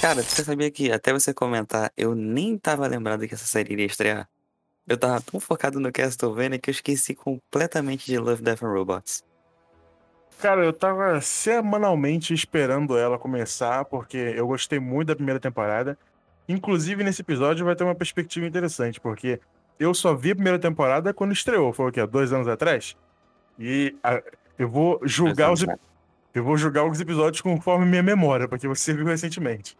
Cara, você sabia que até você comentar, eu nem tava lembrado que essa série iria estrear? Eu tava tão focado no Castlevania que eu esqueci completamente de Love, Death and Robots. Cara, eu tava semanalmente esperando ela começar, porque eu gostei muito da primeira temporada. Inclusive, nesse episódio vai ter uma perspectiva interessante, porque eu só vi a primeira temporada quando estreou. Foi o quê? Dois anos atrás? E a, eu vou julgar os, eu vou julgar os episódios conforme minha memória, porque você viu recentemente.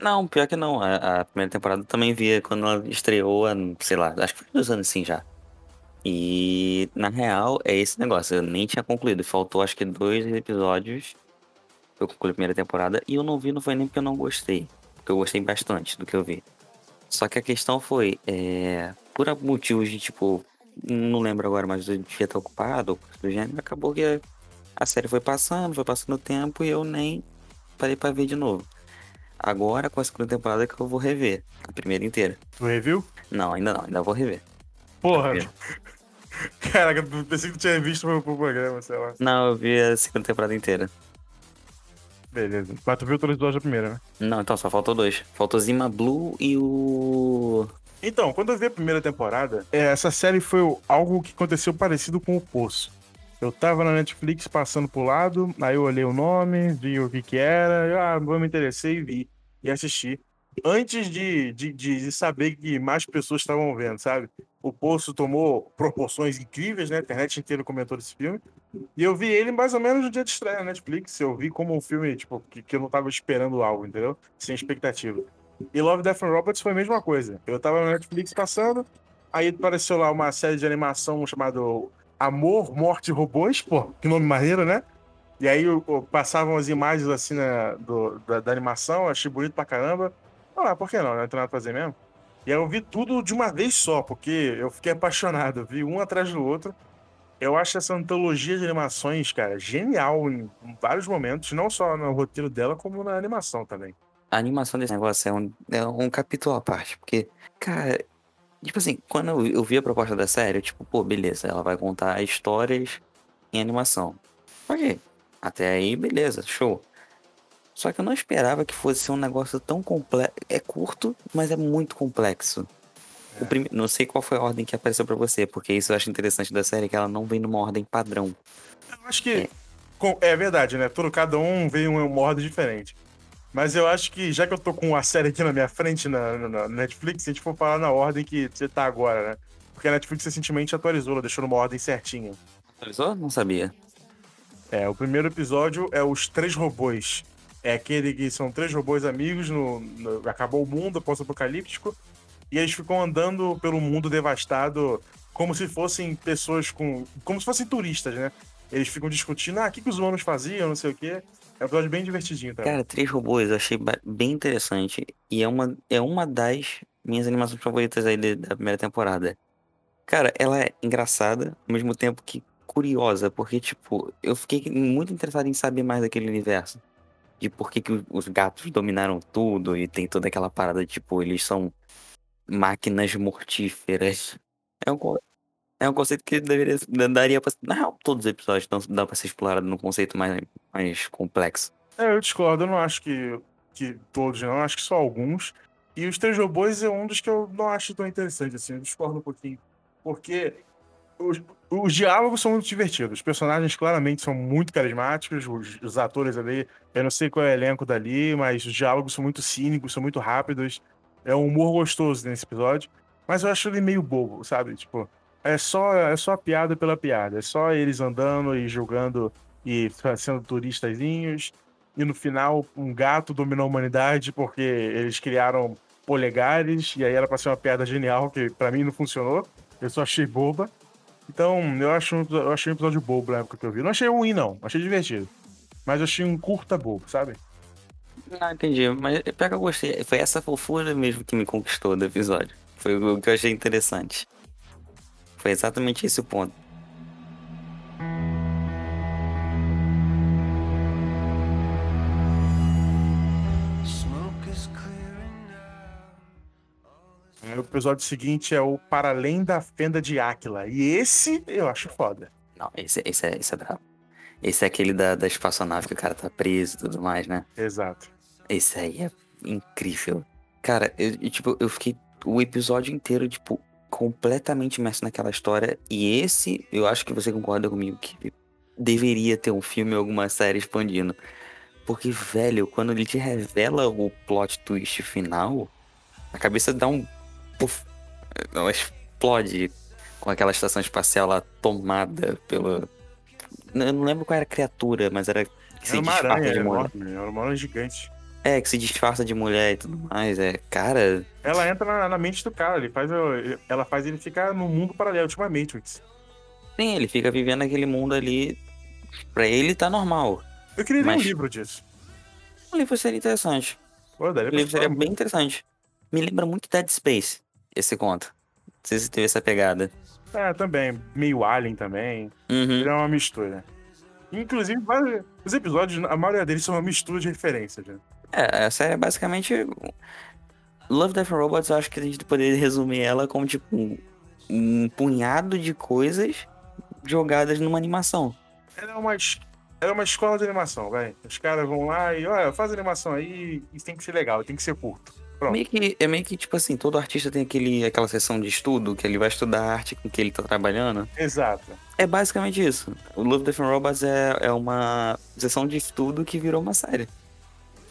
Não, pior que não. A, a primeira temporada eu também via quando ela estreou, sei lá, acho que foi dois anos assim já. E na real é esse negócio, eu nem tinha concluído. Faltou acho que dois episódios. Eu concluí a primeira temporada e eu não vi, não foi nem porque eu não gostei. Porque eu gostei bastante do que eu vi. Só que a questão foi, é, por motivos de tipo, não lembro agora, mas eu devia estar ocupado ou coisa do gênero, acabou que a série foi passando, foi passando o tempo e eu nem parei pra ver de novo. Agora, com a segunda temporada, que eu vou rever a primeira inteira. Tu reviu? Não, ainda não, ainda vou rever. Porra! Caraca, pensei que tu tinha visto o programa, sei lá. Não, eu vi a segunda temporada inteira. Beleza. Mas tu viu todos os dois da primeira, né? Não, então só faltou dois. Faltou Zima Blue e o. Então, quando eu vi a primeira temporada, é, essa série foi algo que aconteceu parecido com o Poço. Eu tava na Netflix passando pro lado, aí eu olhei o nome, vi o que que era, eu, ah, vou me interessei e vi, e assisti. Antes de, de, de saber que mais pessoas estavam vendo, sabe? O Poço tomou proporções incríveis, né? A internet inteira comentou desse filme. E eu vi ele mais ou menos no dia de estreia na Netflix. Eu vi como um filme, tipo, que, que eu não tava esperando algo, entendeu? Sem expectativa. E Love, Death and Robots foi a mesma coisa. Eu tava na Netflix passando, aí apareceu lá uma série de animação chamada Amor, Morte e Robôs, pô, que nome maneiro, né? E aí eu, eu, passavam as imagens assim na, do, da, da, animação, achei bonito pra caramba. Ah, por que não? Não tem nada pra fazer mesmo. E aí eu vi tudo de uma vez só, porque eu fiquei apaixonado. Eu vi um atrás do outro. Eu acho essa antologia de animações, cara, genial em, vários momentos, não só no roteiro dela, como na animação também. A animação desse negócio é um, é um capítulo à parte, porque, cara, Tipo assim, quando eu, eu vi a proposta da série, eu, tipo, pô, beleza, ela vai contar histórias em animação. Ok, até aí, beleza, show. Só que eu não esperava que fosse um negócio tão complexo. É curto, mas é muito complexo. É. Prime... Não sei qual foi a ordem que apareceu para você, porque isso eu acho interessante da série, que ela não vem numa ordem padrão. Eu acho que. É, é verdade, né? Todo, cada um vem uma ordem diferente. Mas eu acho que, já que eu tô com a série aqui na minha frente na, na Netflix, se a gente for falar na ordem que você tá agora, né? Porque a Netflix recentemente atualizou, ela deixou numa ordem certinha. Atualizou? Não sabia. É, o primeiro episódio é Os Três Robôs. É aquele que são três robôs amigos, no, no acabou o mundo pós-apocalíptico, e eles ficam andando pelo mundo devastado como se fossem pessoas com. como se fossem turistas, né? Eles ficam discutindo, ah, o que, que os humanos faziam, não sei o quê. É um episódio bem divertidinho, tá? Cara, Três Robôs eu achei bem interessante. E é uma, é uma das minhas animações favoritas aí da primeira temporada. Cara, ela é engraçada, ao mesmo tempo que curiosa, porque, tipo, eu fiquei muito interessado em saber mais daquele universo. De por que, que os gatos dominaram tudo e tem toda aquela parada, tipo, eles são máquinas mortíferas. É um, é um conceito que deveria, daria pra. Na real, todos os episódios então dá pra ser explorado num conceito mais, mais complexo. É, eu discordo, eu não acho que, que todos, não, acho que só alguns. E os três robôs é um dos que eu não acho tão interessante, assim, eu discordo um pouquinho. Porque os, os diálogos são muito divertidos, os personagens claramente são muito carismáticos, os, os atores ali, eu não sei qual é o elenco dali, mas os diálogos são muito cínicos, são muito rápidos. É um humor gostoso nesse episódio. Mas eu acho ele meio bobo, sabe? Tipo, é só, é só piada pela piada. É só eles andando e jogando e sendo turistazinhos. E no final, um gato dominou a humanidade porque eles criaram polegares. E aí era pra ser uma piada genial, que para mim não funcionou. Eu só achei boba. Então, eu, acho, eu achei um episódio bobo na época que eu vi. Não achei ruim, não. Achei divertido. Mas eu achei um curta bobo, sabe? Não, entendi. Mas pega que eu gostei. Foi essa fofura mesmo que me conquistou do episódio. Foi o que eu achei interessante. Foi exatamente esse o ponto. O episódio seguinte é o Para Além da Fenda de Áquila. E esse eu acho foda. Não, esse, esse, é, esse é brabo. Esse é aquele da, da espaçonave que o cara tá preso e tudo mais, né? Exato. Esse aí é incrível. Cara, eu, eu, tipo, eu fiquei o episódio inteiro, tipo, completamente imerso naquela história. E esse, eu acho que você concorda comigo que deveria ter um filme ou alguma série expandindo. Porque, velho, quando ele te revela o plot twist final, a cabeça dá um. Puff, ela explode com aquela estação espacial lá tomada pelo. Eu não lembro qual era a criatura, mas era. Que era uma aranha, de mulher. era uma aranha gigante. É, que se disfarça de mulher e tudo mais. É, cara. Ela entra na, na mente do cara, ele faz, ela faz ele ficar no mundo paralelo, tipo a Matrix. Sim, ele fica vivendo aquele mundo ali. Pra ele tá normal. Eu queria mas... ler um livro disso. Um livro seria interessante. Pô, o livro seria bem interessante. Me lembra muito Dead Space, esse conto. Não sei se teve essa pegada. É, também. Meio Alien também. Uhum. Ele é uma mistura. Inclusive, os episódios, a maioria deles são uma mistura de referências. Né? É, essa é basicamente. Love, Death Robots, eu acho que a gente poderia resumir ela como, tipo, um, um punhado de coisas jogadas numa animação. Ela é uma, ela é uma escola de animação, vai. Os caras vão lá e, olha, faz animação aí, isso tem que ser legal, tem que ser curto. Pronto. Meio que, é meio que, tipo assim, todo artista tem aquele, aquela sessão de estudo que ele vai estudar a arte com que ele tá trabalhando. Exato. É basicamente isso. O Love, Death and Robots é, é uma sessão de estudo que virou uma série.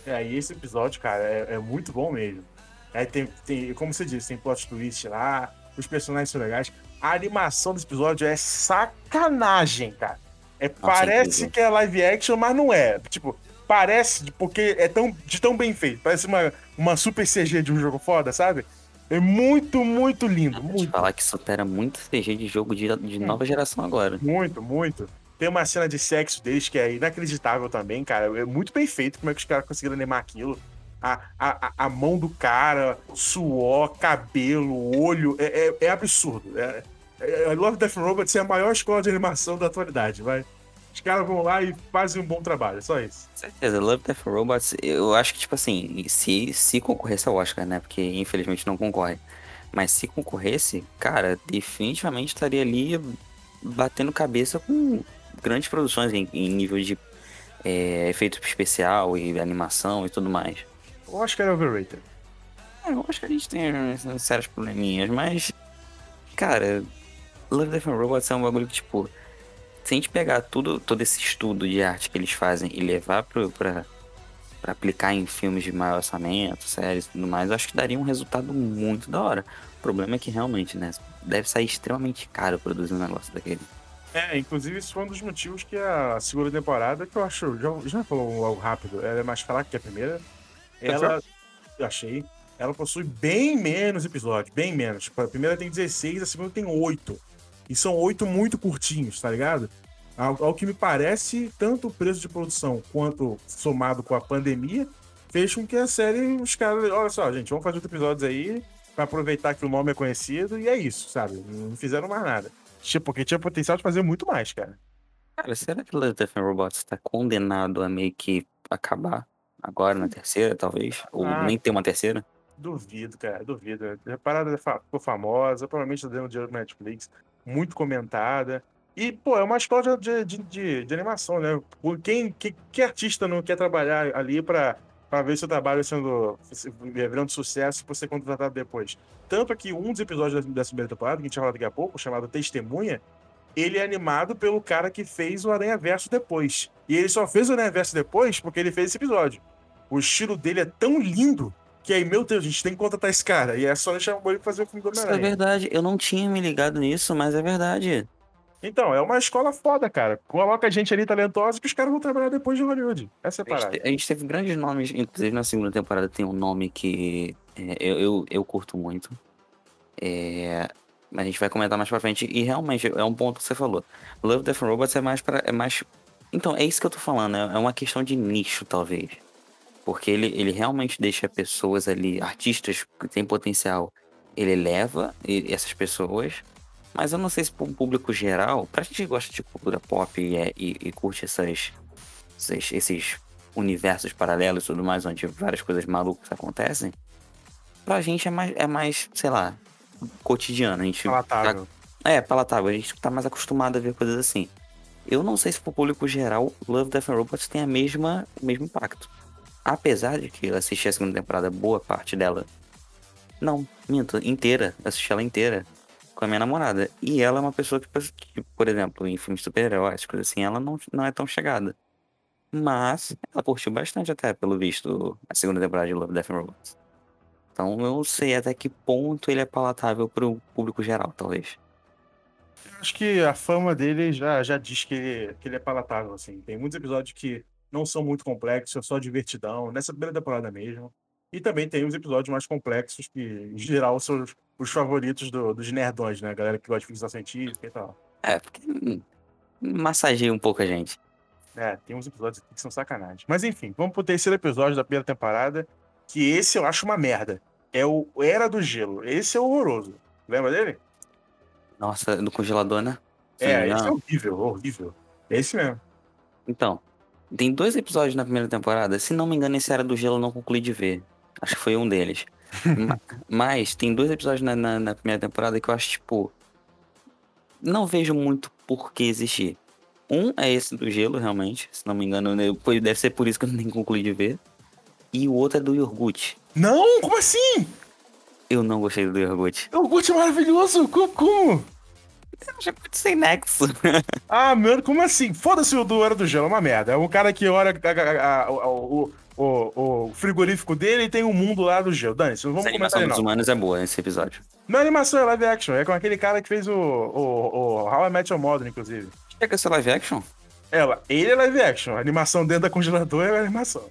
É, e esse episódio, cara, é, é muito bom mesmo. Aí tem, tem, como você disse, tem plot twist lá, os personagens são legais. A animação desse episódio é sacanagem, cara. É, parece que é live action, mas não é. Tipo, parece porque é tão, de tão bem feito. Parece uma, uma super CG de um jogo foda, sabe? É muito, muito lindo. Vou muito. falar que supera muito CG de jogo de, de hum. nova geração agora. Muito, muito. Tem uma cena de sexo deles que é inacreditável também, cara. É muito bem feito como é que os caras conseguiram animar aquilo. A, a, a mão do cara, suor, cabelo, olho, é, é, é absurdo. É, é, I Love Death Robots é a maior escola de animação da atualidade, vai. Os caras vão lá e fazem um bom trabalho, só isso. Certeza, Love Death Robots, eu acho que, tipo assim, se, se concorresse ao Oscar, né? Porque infelizmente não concorre. Mas se concorresse, cara, definitivamente estaria ali batendo cabeça com grandes produções em, em nível de é, efeito especial e animação e tudo mais. Acho que era overrated. É, eu acho que a gente tem sérios probleminhas, mas. Cara, Love, Death and Robots é um bagulho que, tipo, se a gente pegar tudo, todo esse estudo de arte que eles fazem e levar pra aplicar em filmes de maior orçamento, séries e tudo mais, eu acho que daria um resultado muito da hora. O problema é que realmente, né, deve sair extremamente caro produzir um negócio daquele. É, inclusive isso foi um dos motivos que a segunda temporada, que eu acho, já, já falou algo rápido, ela é mais fraca que a primeira. Ela, eu achei, ela possui bem menos episódios, bem menos. Tipo, a primeira tem 16, a segunda tem 8. E são oito muito curtinhos, tá ligado? Ao, ao, que me parece, tanto o preço de produção quanto somado com a pandemia, fez com que a série, os caras, olha só, gente, vamos fazer outros episódios aí, para aproveitar que o nome é conhecido, e é isso, sabe? Não fizeram mais nada. Tipo, porque tinha potencial de fazer muito mais, cara. Cara, será que Love, Death and Robots está condenado a meio que acabar agora na terceira, talvez? Ou ah, nem ter uma terceira? Duvido, cara, duvido. A parada ficou famosa, provavelmente tá dando dinheiro pro Netflix muito comentada. E, pô, é uma escola de, de, de, de animação, né? Quem, que, que artista não quer trabalhar ali para ver seu trabalho sendo virando sucesso por ser contratado depois? Tanto que um dos episódios dessa primeira temporada, que a gente vai falar daqui a pouco, chamado Testemunha, ele é animado pelo cara que fez o Aranha Verso depois. E ele só fez o Aranha Verso depois porque ele fez esse episódio. O estilo dele é tão lindo que aí, meu Deus, a gente tem que contratar esse cara. E é só deixar o ele fazer o filme do Homem-Aranha. Isso é verdade. Eu não tinha me ligado nisso, mas é verdade. Então, é uma escola foda, cara. Coloca a gente ali talentosa que os caras vão trabalhar depois de Hollywood. Essa é a parada. A gente, a gente teve grandes nomes, inclusive na segunda temporada tem um nome que é, eu, eu, eu, curto muito. É, mas a gente vai comentar mais pra frente. E realmente, é um ponto que você falou. Love, Death and Robots é mais para É mais... Então, é isso que eu tô falando. É uma questão de nicho, talvez. Porque ele, ele realmente deixa pessoas ali, artistas que têm potencial, ele leva essas pessoas. Mas eu não sei se para um público geral, pra gente que gosta de cultura pop e, é, e, e curte essas, esses, esses universos paralelos e tudo mais, onde várias coisas malucas acontecem, pra gente é mais, é mais sei lá, cotidiano. A gente Palatável. Tá, é, palatável. A gente tá mais acostumado a ver coisas assim. Eu não sei se pro público geral, Love, Death and Robots tem a mesma, o mesmo impacto. Apesar de que eu assisti a segunda temporada, boa parte dela. Não, minto, inteira. assisti ela inteira com a minha namorada. E ela é uma pessoa que, que por exemplo, em filmes super-heróis, coisas assim, ela não, não é tão chegada. Mas ela curtiu bastante até, pelo visto, a segunda temporada de Love, Death and Robots. Então eu não sei até que ponto ele é palatável pro público geral, talvez. Acho que a fama dele já, já diz que que ele é palatável, assim. Tem muitos episódios que não são muito complexos, é só divertidão, nessa primeira temporada mesmo. E também tem os episódios mais complexos, que em geral são os, os favoritos do, dos nerdões, né? A galera que gosta de ficção científica e tal. É, porque massageia um pouco a gente. É, tem uns episódios aqui que são sacanagem. Mas enfim, vamos pro terceiro episódio da primeira temporada, que esse eu acho uma merda. É o Era do Gelo. Esse é horroroso. Lembra dele? Nossa, do congelador, né? É, esse é horrível, horrível. É esse mesmo. Então, tem dois episódios na primeira temporada. Se não me engano, esse Era do Gelo eu não concluí de ver. Acho que foi um deles. Mas tem dois episódios na, na, na, primeira temporada que eu acho, tipo. Não vejo muito por que existir. Um é esse do gelo, realmente. Se não me engano, né, deve ser por isso que eu nem concluí de ver. E o outro é do iogurte. Não, como assim? Eu não gostei do iogurte. Iogurte é maravilhoso, como? como? Achei muito sem nexo. ah, mano, como assim? Foda-se o do Era do Gelo, é uma merda. É um cara que olha a, a, a, o, o, o, frigorífico dele e tem um mundo lá do gelo. Dani, vamos Essa comentar animação dos humanos é boa nesse episódio. Não é animação, é live action. É com aquele cara que fez o, o, o How I Met Your Mother, inclusive. Chega a ser live action? Ela, ele é live action. A animação dentro da congeladora é animação.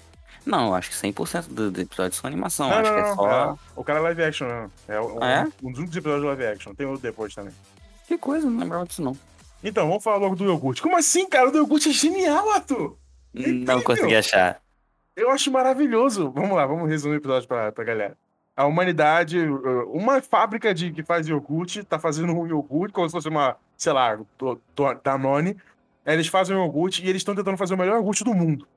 Não, eu acho que 100% dos do episódios são animação. Não, acho não, que é só. É, o cara é live action, não. É, um, ah, é? um dos únicos episódios de live action. Tem outro depois também. Que coisa, não lembrava disso não. Então, vamos falar logo do iogurte. Como assim, cara? O do iogurte é genial, Arthur! É não consegui achar. Eu acho maravilhoso. Vamos lá, vamos resumir o episódio pra, pra galera. A humanidade, uma fábrica de que faz iogurte, tá fazendo um iogurte como se fosse uma, sei lá, Danone. Eles fazem um iogurte e eles estão tentando fazer o melhor iogurte do mundo.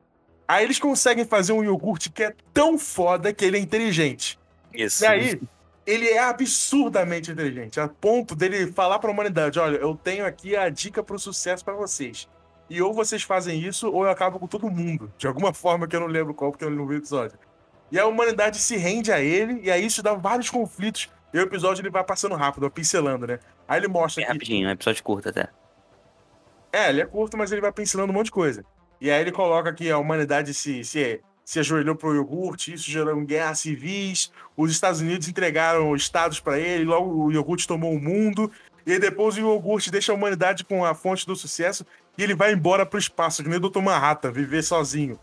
Aí eles conseguem fazer um iogurte que é tão foda que ele é inteligente. Isso. E aí, ele é absurdamente inteligente, a ponto dele falar para a humanidade: olha, eu tenho aqui a dica para o sucesso para vocês. E ou vocês fazem isso, ou eu acabo com todo mundo. De alguma forma que eu não lembro qual, porque eu não vi o episódio. E a humanidade se rende a ele, e aí isso dá vários conflitos. E o episódio ele vai passando rápido, pincelando, né? Aí ele mostra é que. Rapidinho, é um episódio curto até. É, ele é curto, mas ele vai pincelando um monte de coisa. E aí ele coloca que a humanidade se, se se ajoelhou para o iogurte, isso gerou guerras civis. Os Estados Unidos entregaram estados para ele, logo o iogurte tomou o mundo. E depois o iogurte deixa a humanidade com a fonte do sucesso e ele vai embora pro espaço, que nem o Dr. Manhattan, viver sozinho.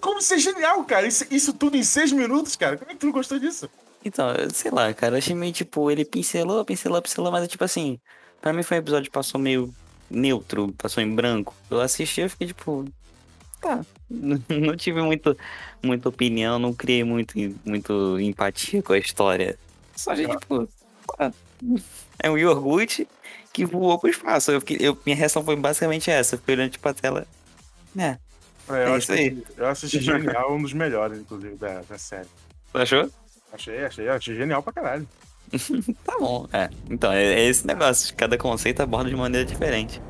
Como isso é genial, cara. Isso, isso tudo em seis minutos, cara. Como é que tu não gostou disso? Então, sei lá, cara, eu achei meio tipo, ele pincelou, pincelou, pincelou, mas é tipo assim, pra mim foi um episódio que passou meio neutro, passou em branco. Eu assisti e fiquei tipo, tá. Não tive muito, muita opinião, não criei muito, muito empatia com a história. Só gente, ah. tipo, tá. É um iogurte que voou pro espaço. Eu, eu, minha reação foi basicamente essa. Fiquei olhando tipo a tela. É. é, eu, é isso aí. eu assisti genial, um dos melhores, inclusive, da, da série. Você achou? Achei, achei, achei genial pra caralho. tá bom, é. Então, é, é esse negócio. Cada conceito aborda de maneira diferente.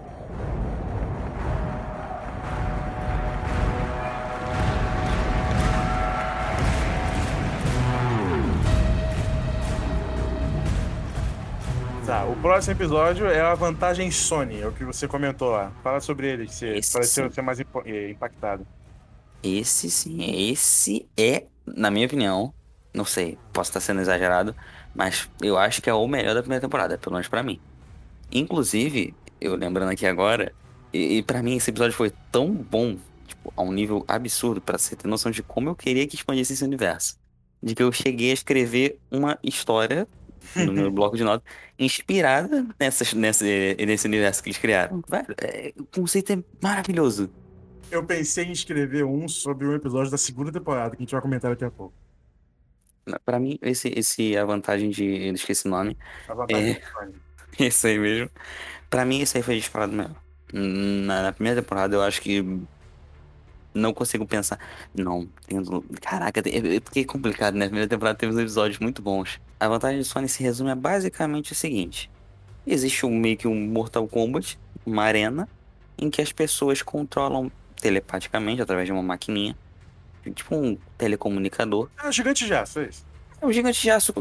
O próximo episódio é a vantagem Sony, é o que você comentou lá. Fala sobre ele, que você esse pareceu sim. ser mais eh, impactado. Esse sim, esse é, na minha opinião, não sei, posso estar sendo exagerado, mas eu acho que é o melhor da primeira temporada, pelo menos pra mim. Inclusive, eu lembrando aqui agora, e, e para mim esse episódio foi tão bom, tipo, a um nível absurdo, para você ter noção de como eu queria que expandisse esse universo. De que eu cheguei a escrever uma história no meu bloco de notas, inspirada nessa, nessa, nesse universo que eles criaram. É, o conceito é maravilhoso. Eu pensei em escrever um sobre um episódio da segunda temporada, que a gente vai comentar daqui a pouco. Pra mim, esse, esse a vantagem de. Eu esqueci o nome. A vantagem é, Esse aí mesmo. Pra mim, esse aí foi disparado mesmo. Na, na primeira temporada, eu acho que não consigo pensar. Não. Caraca, é, é porque é complicado, né? A primeira temporada teve uns episódios muito bons. A vantagem de Sony se resume a basicamente o seguinte: existe um meio que um Mortal Kombat, uma arena, em que as pessoas controlam telepaticamente através de uma maquininha, tipo um telecomunicador. É um gigante de aço, é isso. É um gigante de aço,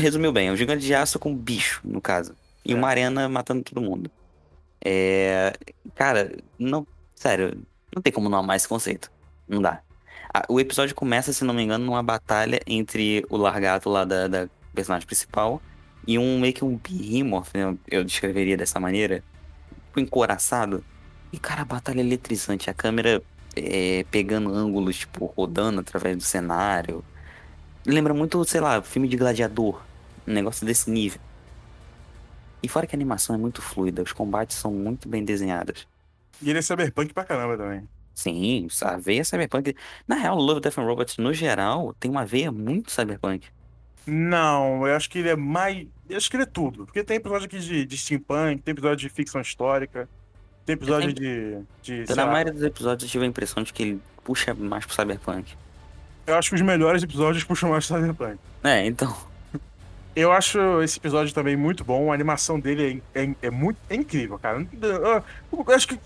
resumiu bem, é um gigante de aço com bicho, no caso. E É. uma arena matando todo mundo. É. Cara, não. Sério, não tem como não amar esse conceito. Não dá. O episódio começa, se não me engano, numa batalha entre o largato lá da, da personagem principal e um meio que um behemoth, né? eu descreveria dessa maneira. Tipo, encoraçado. E, cara, a batalha é eletrizante. A câmera é, pegando ângulos, tipo, rodando através do cenário. Lembra muito, sei lá, filme de gladiador. Um negócio desse nível. E fora que a animação é muito fluida, os combates são muito bem desenhados. E ele é cyberpunk pra caramba também. Sim, a veia cyberpunk. Na real, Love, Death and Robots, no geral, tem uma veia muito cyberpunk. Não, eu acho que ele é mais. Eu acho que ele é tudo. Porque tem episódio aqui de, de steampunk, tem episódio de ficção histórica, tem episódio de. de Na maioria dos episódios eu tive a impressão de que ele puxa mais pro cyberpunk. Eu acho que os melhores episódios puxam mais cyberpunk. É, então. Eu acho esse episódio também muito bom. A animação dele é, é, é muito é incrível, cara. Eu, acho, que,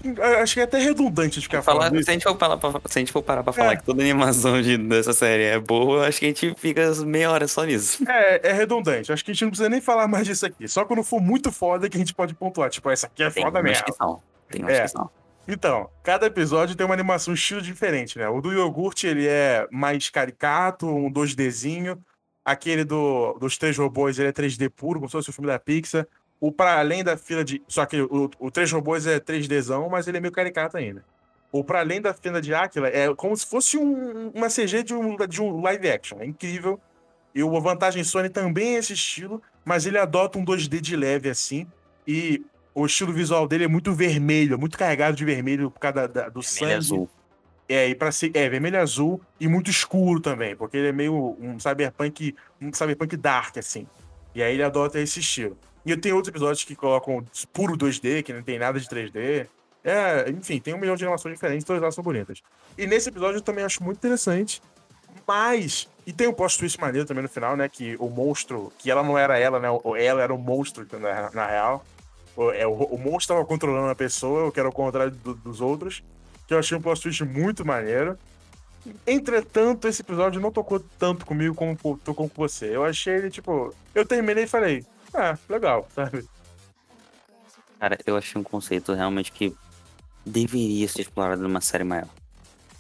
acho que é até redundante de ficar Falar, falando se, a gente for parar pra, se a gente for parar pra falar É. que toda animação de, dessa série é boa, acho que a gente fica meia hora só nisso. É, é redundante. Acho que a gente não precisa nem falar mais disso aqui. Só quando for muito foda que a gente pode pontuar. Tipo, essa aqui é Tem foda mesmo. Tem umas É. que são. Então, cada episódio tem uma animação um estilo diferente, né? O do iogurte, ele é mais caricato, um 2Dzinho. Aquele do, dos três robôs, ele é 3D puro, como se fosse o filme da Pixar. O Pra Além da Fila de... Só que o, o Três Robôs é 3Dzão, mas ele é meio caricato ainda. O Pra Além da Fila de Áquila é como se fosse um- uma CG de um, de um live action. É incrível. E o Vantagem Sony também é esse estilo, mas ele adota um 2D de leve, assim. E o estilo visual dele é muito vermelho, muito carregado de vermelho por causa da- do Vermelho sangue. azul. É, e para ser é vermelho e azul e muito escuro também, porque ele é meio um cyberpunk, um cyberpunk dark assim. E aí ele adota esse estilo. E tem outros episódios que colocam puro 2D, que não tem nada de 3D. É, enfim, tem um milhão de animações diferentes, todas elas são bonitas. E nesse episódio eu também acho muito interessante, mas e tem um post twist maneiro também no final, né, que o monstro, que ela não era ela, né, o- ela era o monstro na, na real. O, é, o, o monstro estava controlando a pessoa, o que era o contrário do- dos outros que eu achei um plot twist muito maneiro. Entretanto, esse episódio não tocou tanto comigo como co- tocou com você. Eu achei ele, tipo, eu terminei e falei, ah, legal, sabe? Cara, eu achei um conceito realmente que deveria ser explorado numa série maior.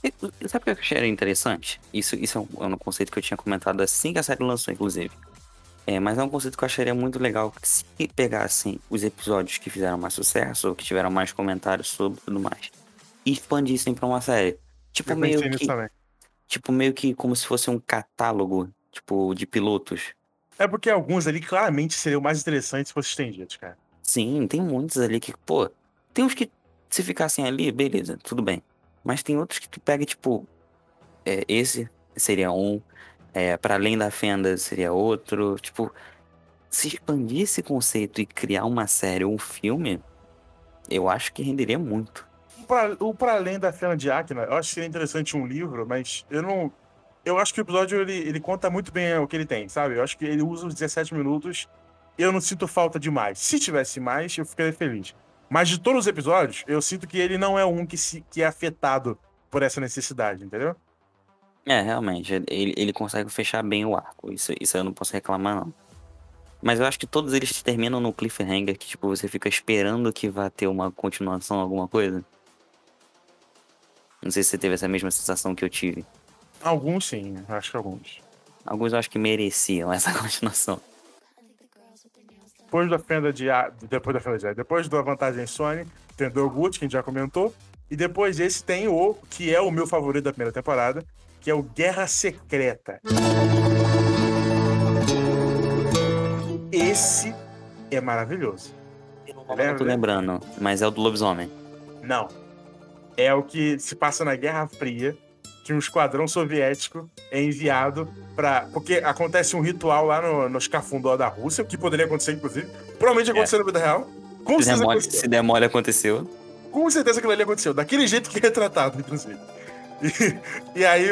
E, sabe o que eu achei interessante? Isso, isso é um, é um conceito que eu tinha comentado assim que a série lançou, inclusive. É, mas é um conceito que eu acharia muito legal que se pegassem os episódios que fizeram mais sucesso, ou que tiveram mais comentários sobre tudo mais, e expandissem pra uma série. Tipo, Eu meio que, também. tipo, meio que como se fosse um catálogo, tipo, de pilotos. É porque alguns ali claramente seriam mais interessantes se fossem estendidos, cara. Sim, tem muitos ali que, pô, tem uns que se ficassem ali, beleza, tudo bem. Mas tem outros que tu pega, tipo, é, esse seria um, é, para além da fenda seria outro. Tipo, se expandir esse conceito e criar uma série ou um filme, eu acho que renderia muito. Pra, o pra além da Fena de Akina, eu acho que seria interessante um livro, mas eu não. Eu acho que o episódio ele, ele conta muito bem o que ele tem, sabe? Eu acho que ele usa os 17 minutos. Eu não sinto falta de mais. Se tivesse mais, eu ficaria feliz. Mas de todos os episódios, eu sinto que ele não é um que, se, que é afetado por essa necessidade, entendeu? É, realmente, ele, ele consegue fechar bem o arco. Isso, isso eu não posso reclamar, não. Mas eu acho que todos eles terminam no cliffhanger, que tipo, você fica esperando que vá ter uma continuação, alguma coisa. Não sei se você teve essa mesma sensação que eu tive. Alguns sim, acho que alguns. Alguns eu acho que mereciam essa continuação. Depois da fenda de depois da fenda de depois da vantagem Sony, tem o Dogut, que a gente já comentou. E depois esse tem o que é o meu favorito da primeira temporada, que é o Guerra Secreta. Esse é maravilhoso. Eu não tô lembrando, mas é o do lobisomem. Não. É o que se passa na Guerra Fria, que um esquadrão soviético é enviado para Porque acontece um ritual lá no, no escafundó da Rússia, o que poderia acontecer, inclusive. Provavelmente aconteceu na vida real. Com Se demole, se demole aconteceu. Com certeza aquilo ali aconteceu. Daquele jeito que é retratado, inclusive. E, e aí,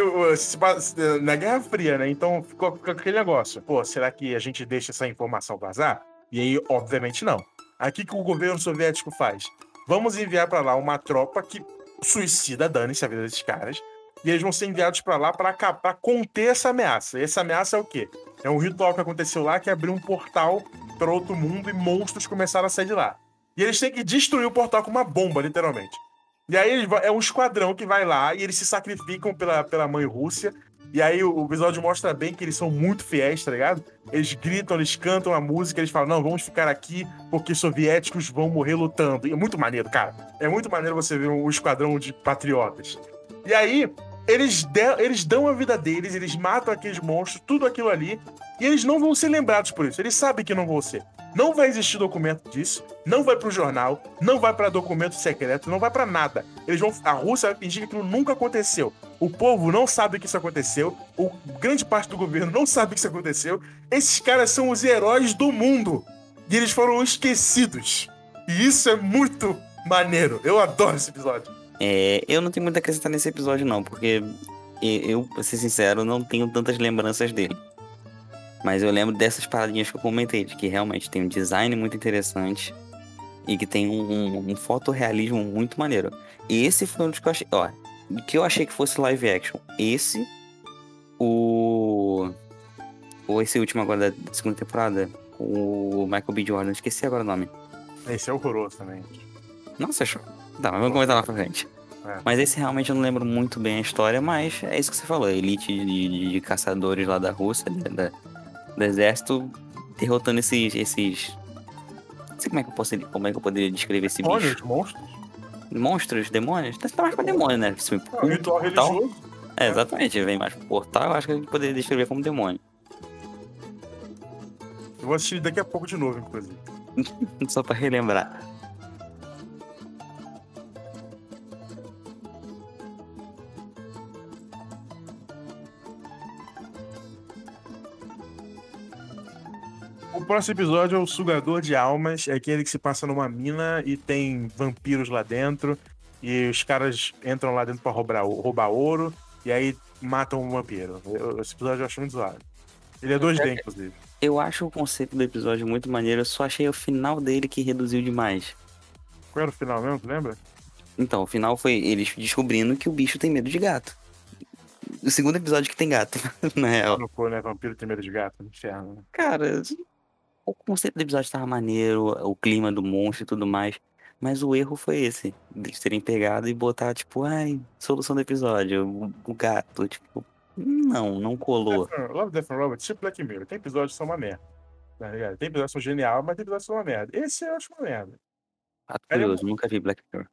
na Guerra Fria, né? Então ficou, ficou aquele negócio. Pô, será que a gente deixa essa informação vazar? E aí, obviamente, não. O que, o governo soviético faz? Vamos enviar pra lá uma tropa que suicida, dane-se a vida desses caras. E eles vão ser enviados pra lá pra conter essa ameaça. E essa ameaça é o quê? É um ritual que aconteceu lá que abriu um portal para outro mundo e monstros começaram a sair de lá. E eles têm que destruir o portal com uma bomba, literalmente. E aí é um esquadrão que vai lá e eles se sacrificam pela, pela mãe Rússia. E aí o, episódio mostra bem que eles são muito fiéis, tá ligado? Eles gritam, eles cantam a música, eles falam, não, vamos ficar aqui porque soviéticos vão morrer lutando. E é muito maneiro, cara. É muito maneiro você ver um esquadrão de patriotas. E aí, eles, eles dão a vida deles, eles matam aqueles monstros, tudo aquilo ali, e eles não vão ser lembrados por isso. Eles sabem que não vão ser. Não vai existir documento disso, não vai pro jornal, não vai pra documento secreto, não vai pra nada. Eles vão, a Rússia vai fingir que aquilo nunca aconteceu. O povo não sabe que isso aconteceu, o grande parte do governo não sabe que isso aconteceu. Esses caras são os heróis do mundo e eles foram esquecidos. E isso é muito maneiro. Eu adoro esse episódio. É, eu não tenho muito a acrescentar nesse episódio, não, porque eu, pra ser sincero, não tenho tantas lembranças dele. Mas eu lembro dessas paradinhas que eu comentei, de que realmente tem um design muito interessante e que tem um, um, um fotorrealismo muito maneiro. E esse foi um dos que eu achei. Ó, que eu achei que fosse live action. Esse, o. Ou esse último agora da segunda temporada, o Michael B. Jordan, esqueci agora o nome. Esse é horroroso também. Nossa, show. Tá, mas vamos comentar lá pra frente. É. Mas esse realmente eu não lembro muito bem a história, mas é isso que você falou. Elite de, de- de caçadores lá da Rússia, da- do exército, derrotando esses. esses... Não sei como é que eu posso como é que eu poderia descrever esse Olha, bicho. os monstros. Monstros, demônios? Tá mais pra demônio, né? Esse É um ritual portal- religioso. É, exatamente. Vem mais pro portal, eu acho que a gente poderia descrever como demônio. Eu vou assistir daqui a pouco de novo, inclusive. Só pra relembrar. O próximo episódio é o Sugador de Almas. É aquele que se passa numa mina e tem vampiros lá dentro. E os caras entram lá dentro pra roubar, roubar ouro. E aí matam um vampiro. Eu- Esse episódio eu acho muito zoado. Ele é 2D, inclusive. Eu acho o conceito do episódio muito maneiro, eu só achei o final dele que reduziu demais. Qual era o final mesmo, tu lembra? Então, o final foi eles descobrindo que o bicho tem medo de gato. O segundo episódio que tem gato, na real. Não foi, né? Vampiro tem medo de gato. Inferno, né? Cara, o conceito do episódio tava maneiro, o clima do monstro e tudo mais. Mas o erro foi esse, deles terem pegado e botar, tipo, ai, solução do episódio, o, gato, tipo, não, não colou. Love, Death and Robots, tipo Black Mirror. Tem episódios que são uma merda. Tá ligado? Tem episódios que são genial, mas tem episódios que são uma merda. Esse eu acho uma merda. Fato Ele é curioso, nunca vi Black Mirror.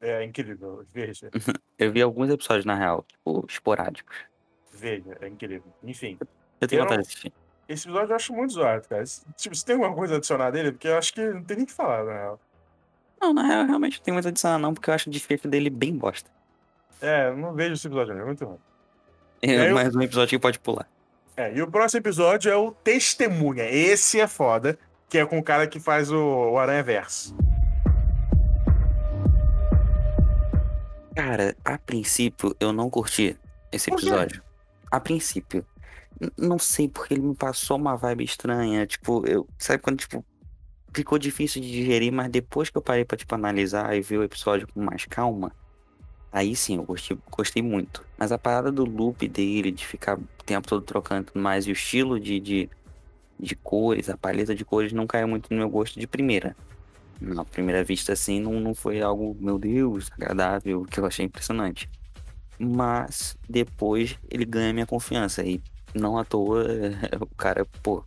É incrível. Veja. Eu vi alguns episódios, na real, tipo, esporádicos. Veja. É incrível. Enfim. Eu tenho Eu vontade não- de assistir. Esse episódio eu acho muito zoado, cara. Tipo, se tem alguma coisa adicionar dele, porque eu acho que não tem nem o que falar, na real. Não, na real, realmente não tem muito a adicionar não, porque eu acho o desfecho dele bem bosta. É, não vejo esse episódio. É muito ruim. É eu- mais um episódio que pode pular. É, e o próximo episódio é o Testemunha. Esse é foda, que é com o cara que faz o, o Aranha Verso. Cara, a princípio eu não curti esse episódio. A princípio. Não sei porque ele me passou uma vibe estranha. Tipo, eu. Sabe quando, tipo, ficou difícil de digerir, mas depois que eu parei pra, tipo, analisar e ver o episódio com mais calma, aí sim eu gostei, gostei muito. Mas a parada do loop dele, de ficar o tempo todo trocando e tudo mais, e o estilo de, de, de cores, a paleta de cores não caiu muito no meu gosto de primeira. Na primeira vista, assim, não, não foi algo, meu Deus, agradável, que eu achei impressionante. Mas depois ele ganha minha confiança. E não à toa o cara, pô,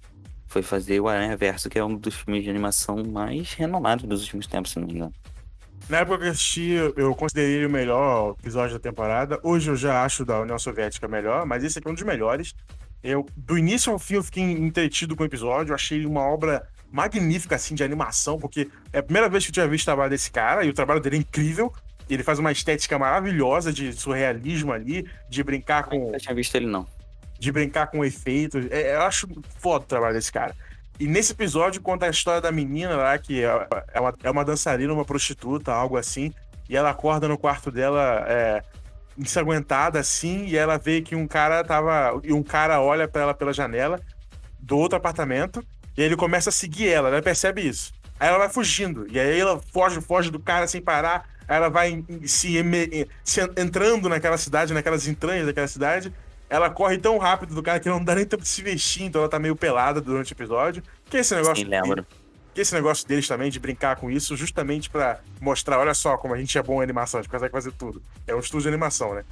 foi fazer o Aranha Verso, que é um dos filmes de animação mais renomados dos últimos tempos, se não me engano. Na época que eu assisti, eu considerei ele o melhor episódio da temporada. Hoje eu já acho da União Soviética melhor, mas esse aqui é um dos melhores. Eu, do início ao fim, eu fiquei entretido com o episódio. Eu achei ele uma obra magnífica, assim, de animação, porque é a primeira vez que eu tinha visto o trabalho desse cara, e o trabalho dele é incrível. Ele faz uma estética maravilhosa de surrealismo ali, de brincar com, Eu não tinha visto ele, não. De brincar com efeitos. É, eu acho foda o trabalho desse cara. E nesse episódio conta a história da menina lá, que é uma, é uma dançarina, uma prostituta, algo assim. E ela acorda no quarto dela é, ensanguentada assim, e ela vê que um cara tava. E um cara olha pra ela pela janela do outro apartamento, e ele começa a seguir ela, ela percebe isso. Aí ela vai fugindo, e aí ela foge, foge do cara sem parar, aí ela vai se, se entrando naquela cidade, naquelas entranhas daquela cidade. Ela corre tão rápido do cara que não dá nem tempo de se vestir, então ela tá meio pelada durante o episódio. Que esse negócio. Sim, lembro. Que esse negócio deles também de brincar com isso, justamente para mostrar, olha só como a gente é bom em animação, a gente consegue fazer tudo. É um estúdio de animação, né?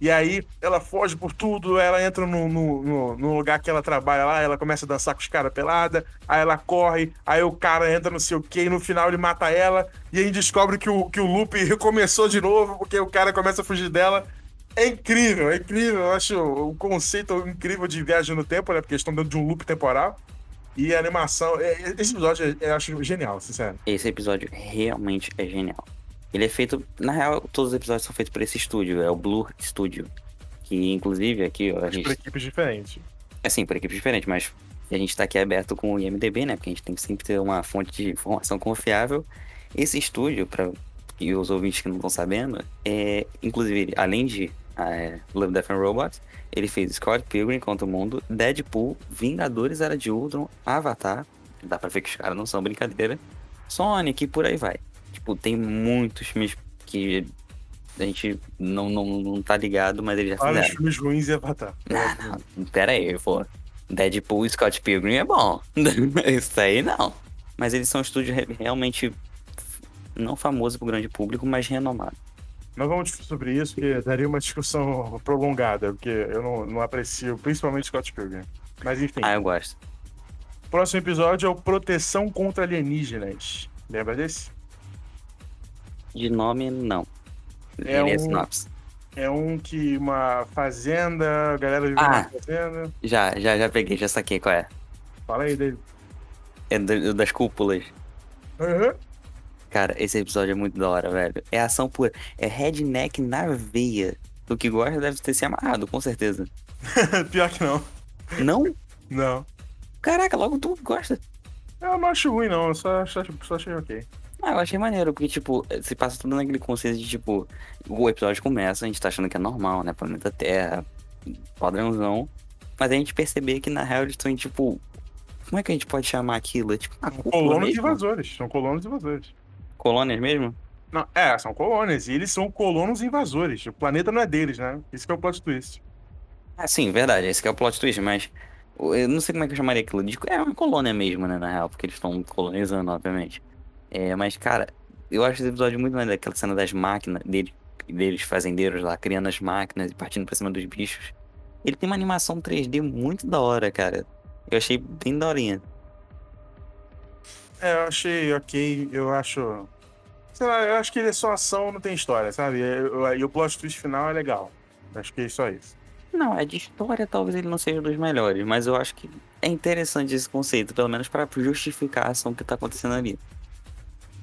E aí ela foge por tudo, ela entra no, no, no, no lugar que ela trabalha lá, ela começa a dançar com os caras pelada, aí ela corre, aí o cara entra no sei o quê, e no final ele mata ela, e aí descobre que o, que o loop recomeçou de novo, porque o cara começa a fugir dela. É incrível, é incrível. Eu acho o conceito incrível de viagem no tempo, né? Porque eles estão dentro de um loop temporal. E a animação. É, esse episódio eu acho genial, sincero. Esse episódio realmente é genial. Ele é feito. Na real, todos os episódios são feitos por esse estúdio, é o Blue Studio. Que inclusive aqui. Ó, a gente... Por equipes diferentes. É sim, por equipes diferentes, mas a gente tá aqui aberto com o IMDB, né? Porque a gente tem que sempre ter uma fonte de informação confiável. Esse estúdio, para e os ouvintes que não estão sabendo, é, inclusive, além de é, Love, Death and Robots, ele fez Scott Pilgrim contra o Mundo, Deadpool, Vingadores Era de Ultron, Avatar, dá pra ver que os caras não são brincadeira, Sonic e por aí vai. Tipo, tem muitos filmes que a gente não, não, não tá ligado, mas eles já fizeram. Olha filmes ruins e Avatar. Não, não, pera aí, pô. Deadpool e Scott Pilgrim é bom. Isso aí não. Mas eles são estúdios realmente não famoso pro grande público, mas renomado. Nós vamos discutir sobre isso, porque daria uma discussão prolongada, porque eu não, não aprecio, principalmente Scott Pilgrim. Mas enfim. Ah, eu gosto. Próximo episódio é o Proteção contra Alienígenas. Lembra desse? De nome, não. É um, é um que uma fazenda, a galera vive ah, fazenda. Já, já, já peguei, já saquei qual é. Fala aí dele. É do, das cúpulas. Aham. Uhum. Cara, esse episódio é muito da hora, velho. É ação pura. É redneck na veia. O que gosta deve ter se amarrado, com certeza. Pior que não. Não? Não. Caraca, logo tu gosta. Eu não acho ruim, não. Eu só, só, só achei ok. Ah, eu achei maneiro, porque, tipo, se passa tudo naquele conceito de, tipo, o episódio começa, a gente tá achando que é normal, né? Planeta Terra, padrãozão. Mas a gente perceber que, na real, eles estão, tipo, como é que a gente pode chamar aquilo? É tipo uma colonos invasores. São colonos invasores. Colônias mesmo? Não, é, são colônias. E eles são colonos invasores. O planeta não é deles, né? Esse é o plot twist. Ah, sim, verdade. Esse é o plot twist, mas. Eu não sei como é que eu chamaria aquilo. É uma colônia mesmo, né, na real, porque eles estão colonizando, obviamente. É, mas, cara, eu acho esse episódio muito maneiro, aquela cena das máquinas, dele, deles fazendeiros lá, criando as máquinas e partindo pra cima dos bichos. Ele tem uma animação 3D muito da hora, cara. Eu achei bem daorinha. É, eu achei ok. Eu acho. Sei lá, eu acho que ele é só ação, não tem história, sabe? E o plot twist final é legal. Acho que é só isso. Não, é de história, talvez ele não seja dos melhores, mas eu acho que é interessante esse conceito, pelo menos para justificar a ação que tá acontecendo ali.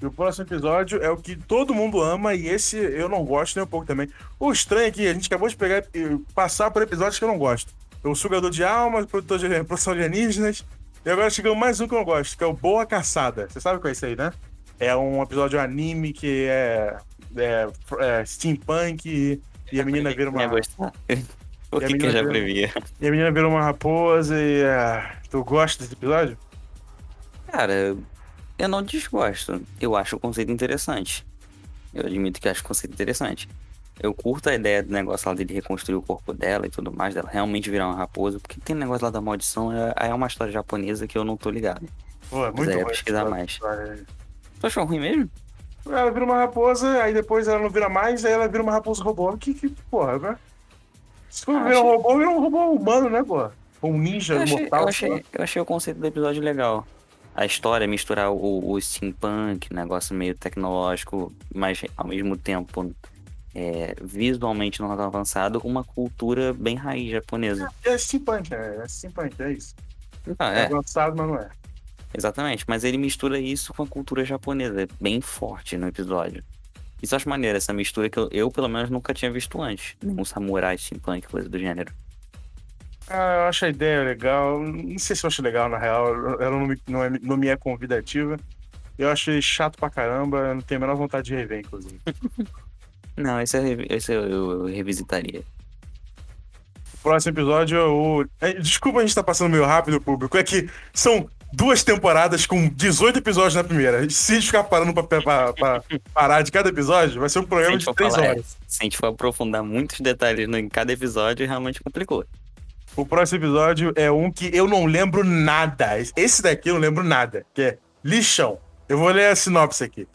E o próximo episódio é o que todo mundo ama e esse eu não gosto nem um pouco também. O estranho é que a gente acabou de pegar e passar por episódios que eu não gosto. O Sugador de Almas, Produtor de Produção de Alienígenas, e agora chegou mais um que eu gosto, que é o Boa Caçada. Você sabe qual é isso aí, né? É um episódio anime que é, é, é steampunk e, e a menina vira uma. o que, que eu já vira, previa? E a menina vira uma raposa e. É... Tu gosta desse episódio? Cara, eu não desgosto. Eu acho o conceito interessante. Eu admito que acho o conceito interessante. Eu curto a ideia do negócio lá dele reconstruir o corpo dela e tudo mais, dela realmente virar uma raposa, porque tem um negócio lá da maldição, é, é uma história japonesa que eu não tô ligado. Pô, é muito Mas pesquisar mais. Tu achou ruim mesmo? Ela vira uma raposa, aí depois ela não vira mais, aí ela vira uma raposa robô. Que, que porra, né? Se for ah, virar achei... um robô, vira um robô humano, né, pô? Um ninja eu achei, mortal. Eu achei, eu achei o conceito do episódio legal. A história, misturar o, o steampunk, negócio meio tecnológico, mas ao mesmo tempo é, visualmente não avançado com uma cultura bem raiz japonesa. É, é steampunk, é, é steampunk, é isso. Ah, é. é avançado, mas não é. Exatamente, mas ele mistura isso com a cultura japonesa, é bem forte no episódio. Isso eu acho maneiro, essa mistura que eu, eu, pelo menos nunca tinha visto antes. Um samurai steampunk, coisa do gênero. Ah, eu acho a ideia legal. Não sei se eu acho legal, na real. Ela não me, não, é, não me é convidativa. Eu achei chato pra caramba. Eu não tenho a menor vontade de rever, inclusive. Não, esse, eu, esse eu, eu- revisitaria. O próximo episódio é o. é, Desculpa a gente tá passando meio rápido, público. É que são duas temporadas com 18 episódios na primeira. Se a gente ficar parando pra, pra- pra parar de cada episódio, vai ser um programa de 3 falar, é, horas. se a gente for aprofundar muitos detalhes em cada episódio, realmente complicou. O próximo episódio é um que eu não lembro nada. Esse daqui eu não lembro nada, que é Lixão. Eu vou ler a sinopse aqui.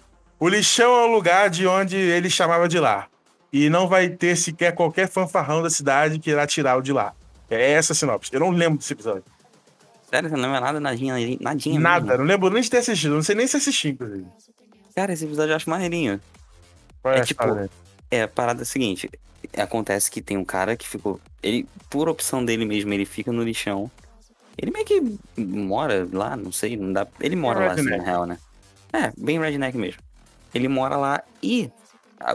O lixão é o lugar de onde ele chamava de lá. E não vai ter sequer qualquer fanfarrão da cidade que irá tirá-lo de lá. É essa a sinopse. Eu não lembro desse episódio. Sério, você não lembra nada, nadinha, nadinha Nada. mesmo? Não lembro nem de ter assistido. Não sei nem se assisti, inclusive. Cara, esse episódio eu acho maneirinho. Qual é, É tipo, história? É, a parada é a seguinte. Acontece que tem um cara que ficou. Ele, por opção dele mesmo, ele fica no lixão. Ele meio que mora lá, não sei, não dá. Ele mora lá, assim, na real, né? É, bem redneck mesmo. Ele mora lá e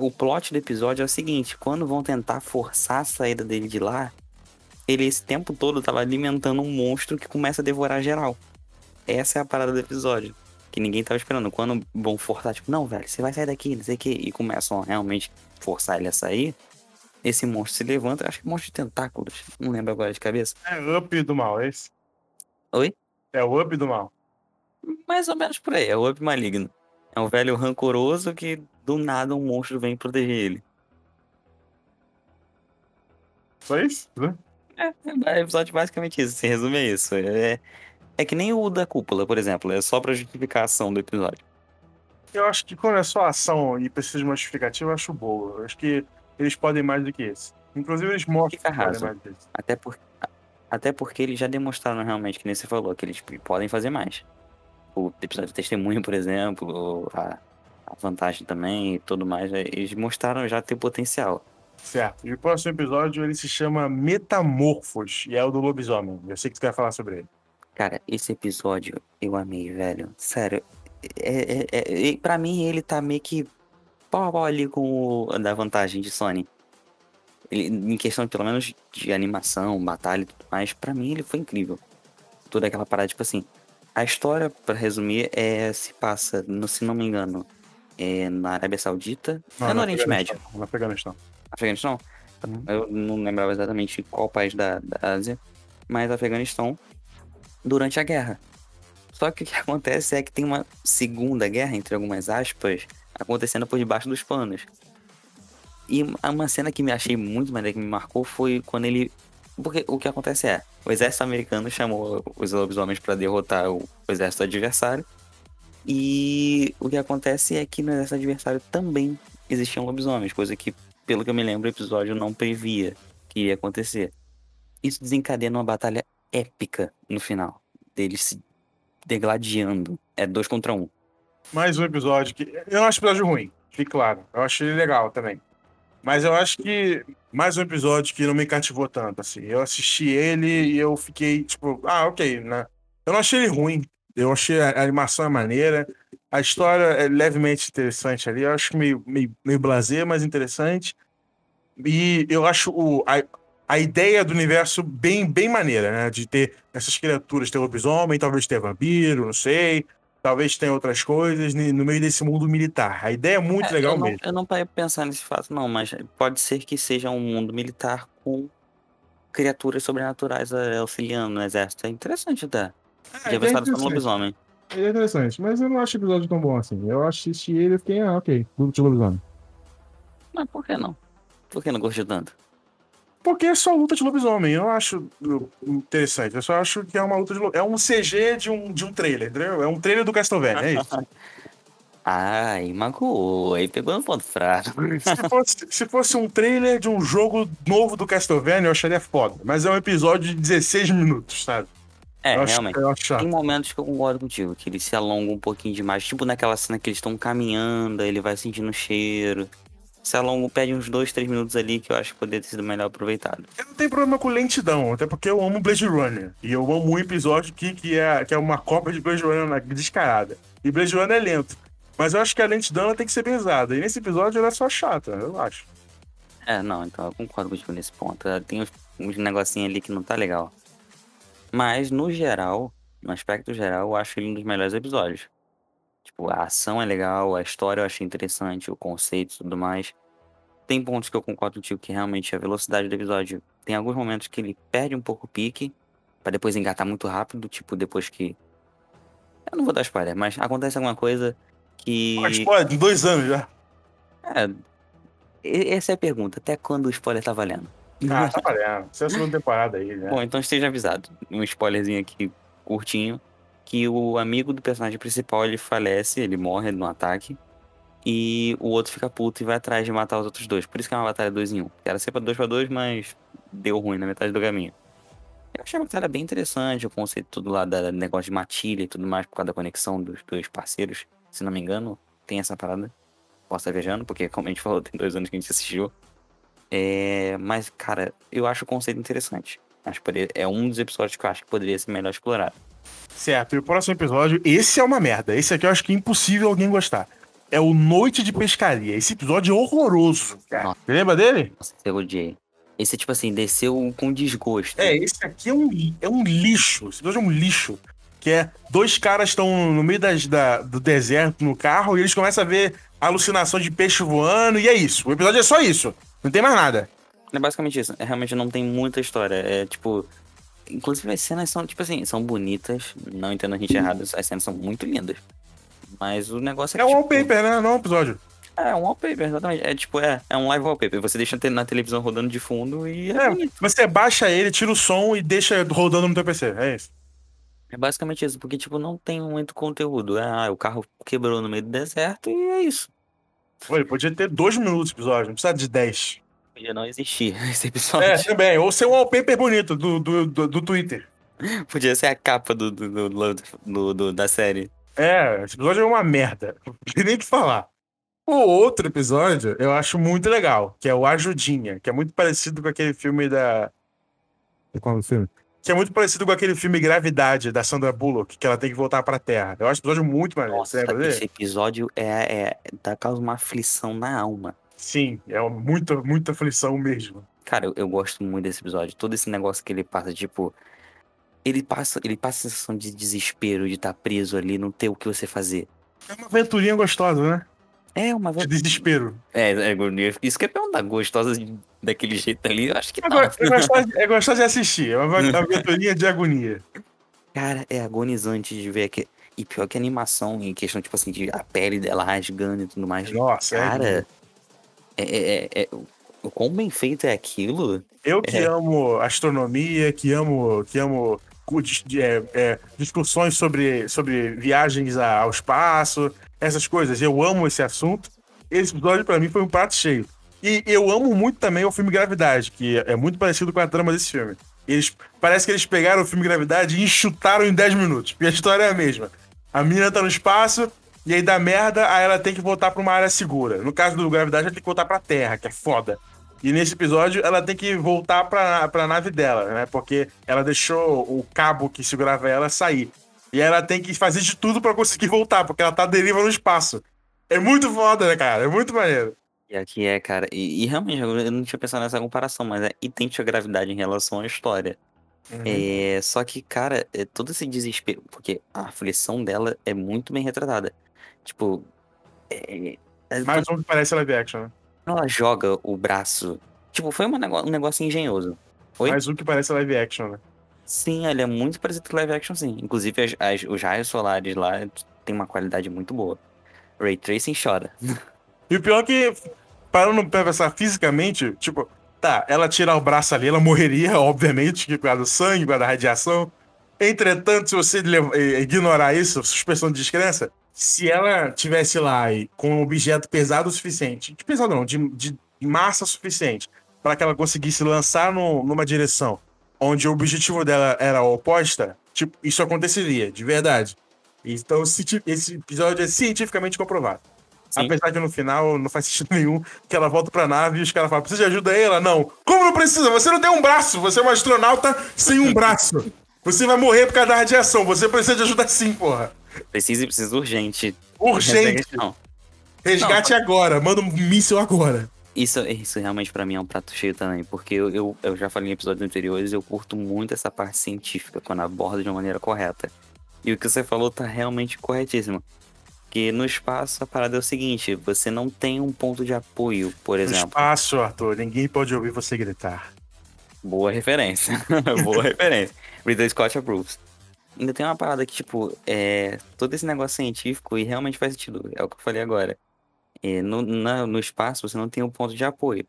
o plot do episódio é o seguinte: quando vão tentar forçar a saída dele de lá, ele esse tempo todo tava alimentando um monstro que começa a devorar geral. Essa é a parada do episódio. Que ninguém tava esperando. Quando vão forçar, tipo, não, velho, você vai sair daqui, não sei o quê. E começam a realmente forçar ele a sair. Esse monstro se levanta, acho que é um monstro de tentáculos. Não lembro agora de cabeça. É Up do Mal, é esse? Oi? É o Up do Mal. Mais ou menos por aí, é o Up Maligno. É um velho rancoroso que do nada um monstro vem proteger ele. Só isso? né? É, é episódio basicamente isso, se resume a isso. É, é que nem o da cúpula, por exemplo, é só pra justificar a ação do episódio. Eu acho que quando é só ação e precisa de uma justificativa, eu acho boa. Eu acho que eles podem mais do que esse. Inclusive, eles mostram Fica que podem mais do que esse. Até, por, até porque eles já demonstraram realmente, que nem você falou, que eles podem fazer mais. O episódio de testemunho, por exemplo, a, a vantagem também e tudo mais, é, eles mostraram já ter potencial. Certo. E o próximo episódio, ele se chama Metamorfos, e é o do lobisomem. Eu sei que tu quer falar sobre ele. Cara, esse episódio eu amei, velho. Sério. É, é, é- pra mim, ele tá meio que pau a pau ali com o da vantagem de Sony. Ele, em questão, pelo menos, de animação, batalha e tudo mais, pra mim ele foi incrível. Toda aquela parada, tipo assim. A história, pra resumir, é, se passa, no, se não me engano, é na Arábia Saudita. é no Oriente Médio. Não Afeganistão. Afeganistão? Uhum. Eu não lembrava exatamente qual país da, da Ásia, mas Afeganistão durante a guerra. Só que o que acontece é que tem uma segunda guerra, entre algumas aspas, acontecendo por debaixo dos panos. E uma cena que me achei muito maneira, que me marcou, foi quando ele. Porque o que acontece é, o exército americano chamou os lobisomens para derrotar o, o exército adversário. E o que acontece é que no exército adversário também existiam lobisomens, coisa que, pelo que eu me lembro, o episódio não previa que iria acontecer. Isso desencadena uma batalha épica no final, deles se degladiando. É dois contra um. Mais um episódio que. Eu não acho episódio ruim, fique claro. Eu achei ele legal também. Mas eu acho que mais um episódio que não me cativou tanto, assim. Eu assisti ele e eu fiquei, tipo, ah, ok, né? Eu não achei ele ruim. Eu achei a animação é maneira. A história é levemente interessante ali. Eu acho meio, meio, meio blazer, mas interessante. E eu acho o, a, a ideia do universo bem, bem maneira, né? De ter essas criaturas, ter lobisomem, talvez ter vampiro, não sei. Talvez tenha outras coisas no meio desse mundo militar. A ideia é muito É, legal eu não, mesmo. Eu não parei pensar nesse fato, não, mas pode ser que seja um mundo militar com criaturas sobrenaturais eh, auxiliando no exército. É interessante até. É, Já no interessante. lobisomem. É interessante, mas eu não acho o episódio tão bom assim. Eu assisti ele e fiquei, ah, ok, grupo de lobisomem. Mas por que não? Por que não gostou tanto? Porque é só luta de lobisomem. Eu acho interessante. Eu só acho que é uma luta de lobisomem. É um CG de um, de um trailer, entendeu? É um trailer do Castlevania, é isso. Ai, magoou. Aí pegou no ponto fraco. se, fosse, se fosse um trailer de um jogo novo do Castlevania, eu acharia foda. Mas é um episódio de 16 minutos, sabe? É, eu realmente. acho. Tem momentos que eu concordo contigo, que ele se alonga um pouquinho demais. Tipo naquela cena que eles estão caminhando, ele vai sentindo o cheiro. Se alonga, pede uns dois, três minutos ali que eu acho que poderia ter sido melhor aproveitado. Eu não tenho problema com lentidão, até porque eu amo Blade Runner. E eu amo um episódio aqui que é, que é uma cópia de Blade Runner descarada. E Blade Runner é lento. Mas eu acho que a lentidão tem que ser pesada. E nesse episódio ela é só chata, eu acho. É, não, então eu concordo contigo nesse ponto. Tem uns, uns negocinhos ali que não tá legal. Mas, no geral, no aspecto geral, eu acho ele um dos melhores episódios. Tipo, a ação é legal, a história eu achei interessante, o conceito e tudo mais. tem pontos que eu concordo contigo que realmente a velocidade do episódio tem alguns momentos que ele perde um pouco o pique, pra depois engatar muito rápido, tipo, depois que. Eu não vou dar spoiler, mas acontece alguma coisa que. Mas, pô, de dois anos já. É, essa é a pergunta. Até quando o spoiler tá valendo? Ah, tá valendo. Isso é a segunda temporada aí, né? Bom, então esteja avisado. Um spoilerzinho aqui curtinho. Que o amigo do personagem principal ele falece, ele morre no ataque. E o outro fica puto e vai atrás de matar os outros dois. Por isso que é uma batalha 2 em 1. Um. Era sempre 2 pra 2, mas deu ruim na metade do caminho. Eu achei a batalha bem interessante, o conceito tudo lá da negócio de matilha e tudo mais, por causa da conexão dos dois parceiros. Se não me engano, tem essa parada. Posso estar viajando, porque como a gente falou, tem dois anos que a gente assistiu. É, mas, cara, eu acho o conceito interessante. Acho que poderia- é um dos episódios que eu acho que poderia ser melhor explorado. Certo, e o próximo episódio, esse é uma merda. Esse aqui eu acho que é impossível alguém gostar. É o Noite de Pescaria. Esse episódio é horroroso. Cara. Nossa. Lembra dele? Nossa, eu odiei. Esse, tipo assim, desceu com desgosto. É, esse aqui é um, é um lixo. Esse episódio é um lixo. Que é dois caras estão no meio das, da, do deserto no carro e eles começam a ver alucinação de peixe voando e é isso. O episódio é só isso. Não tem mais nada. É basicamente isso. É, realmente não tem muita história. É tipo. Inclusive as cenas são, tipo assim, são bonitas. Não entendo a gente errado, as cenas são muito lindas. Mas o negócio é É que. um tipo, wallpaper, né? Não é um episódio. É um wallpaper, exatamente. É tipo, é, é um live wallpaper. Você deixa na televisão rodando de fundo e é, É, você baixa ele, tira o som e deixa rodando no teu PC. É isso. É basicamente isso, porque, tipo, não tem muito conteúdo. É, ah, o carro quebrou no meio do deserto e é isso. Pô, ele podia ter dois minutos de episódio, não precisa de dez. Podia não existir esse episódio. É, também. Ou ser um wallpaper bonito do, do, do, do Twitter. Podia ser a capa do, do, do- do- da série. É, esse episódio é uma merda. Não tem nem o que falar. O outro episódio eu acho muito legal, que é o Ajudinha, que é muito parecido com aquele filme da. Qual é o filme? Que é muito parecido com aquele filme Gravidade, da Sandra Bullock, que ela tem que voltar pra Terra. Eu acho o episódio muito maneiro. Nossa, esse episódio é, é dá causa uma aflição na alma. Sim, é muita, muita aflição mesmo. Cara, eu, eu gosto muito desse episódio. Todo esse negócio que ele passa, tipo. Ele passa, ele passa a sensação de desespero de estar preso ali, não ter o que você fazer. É uma aventurinha gostosa, né? É uma De desespero. É, é, isso que é perguntar, gostosa daquele jeito ali, eu acho que É, não. é, gostosa, é gostosa de assistir, é uma aventurinha de agonia. Cara, é agonizante de ver que. E pior que a animação, em questão, tipo assim, de a pele dela rasgando e tudo mais. Nossa, é Cara, é, é, é- é- o quão bem feito é aquilo. Eu que É. amo astronomia, que amo, que amo é, é, discussões sobre, sobre viagens ao espaço, essas coisas. Eu amo esse assunto. Esse episódio pra mim foi um prato cheio. E eu amo muito também o filme Gravidade, que é muito parecido com a trama desse filme. Eles, parece que eles pegaram o filme Gravidade e enxutaram em 10 minutos, porque a história é a mesma. A menina tá no espaço, e aí dá merda, aí ela tem que voltar pra uma área segura. No caso do Gravidade, ela tem que voltar pra Terra, que é foda. E nesse episódio, ela tem que voltar pra, pra nave dela, né? Porque ela deixou o cabo que segurava ela sair. E ela tem que fazer de tudo pra conseguir voltar, porque ela tá deriva no espaço. É muito foda, né, cara? É muito maneiro. E aqui é, cara. E, e realmente, eu não tinha pensado nessa comparação, mas é idêntico a gravidade em relação à história. Uhum. É, só que, cara, é todo esse desespero, porque a aflição dela é muito bem retratada. Tipo, é, é, Mais um que parece live action, né? ela joga o braço. Tipo, foi uma nego- um negócio engenhoso. Oi? Mais um que parece live action, né? Sim, ele é muito parecido com live action, sim. Inclusive, as- as- os raios solares lá tem uma qualidade muito boa. Ray Tracing chora. E o pior é que, parando pra pensar fisicamente, tipo, tá, ela tirar o braço ali, ela morreria, obviamente, que por causa do sangue, por causa da radiação. Entretanto, se você ignorar isso, suspensão de descrença, se ela tivesse lá e com um objeto pesado o suficiente, de pesado não, de, de massa suficiente, para que ela conseguisse lançar no- numa direção onde o objetivo dela era oposta, tipo, isso aconteceria, de verdade. Então, esse, episódio é cientificamente comprovado. Sim. Apesar que no final não faz sentido nenhum, que ela volta pra nave e os caras falam, precisa de ajuda aí? Ela, não. Como não precisa? Você não tem um braço, você é uma astronauta sem um braço. Você vai morrer por causa da radiação, você precisa de ajuda sim, porra. Precisa e precisa urgente. Urgente, Não. resgate agora, manda um míssil agora. Isso, isso realmente pra mim é um prato cheio também, porque eu, eu, eu já falei em episódios anteriores, eu curto muito essa parte científica, quando aborda de uma maneira correta. E o que você falou tá realmente corretíssimo. Que no espaço a parada é o seguinte, você não tem um ponto de apoio, por No exemplo. espaço, Arthur, ninguém pode ouvir você gritar. Boa referência. Boa referência. Ridley Scott approves. Ainda tem uma parada que, tipo, é todo esse negócio científico e realmente faz sentido. É o que eu falei agora. É, no, na- no espaço você não tem um ponto de apoio.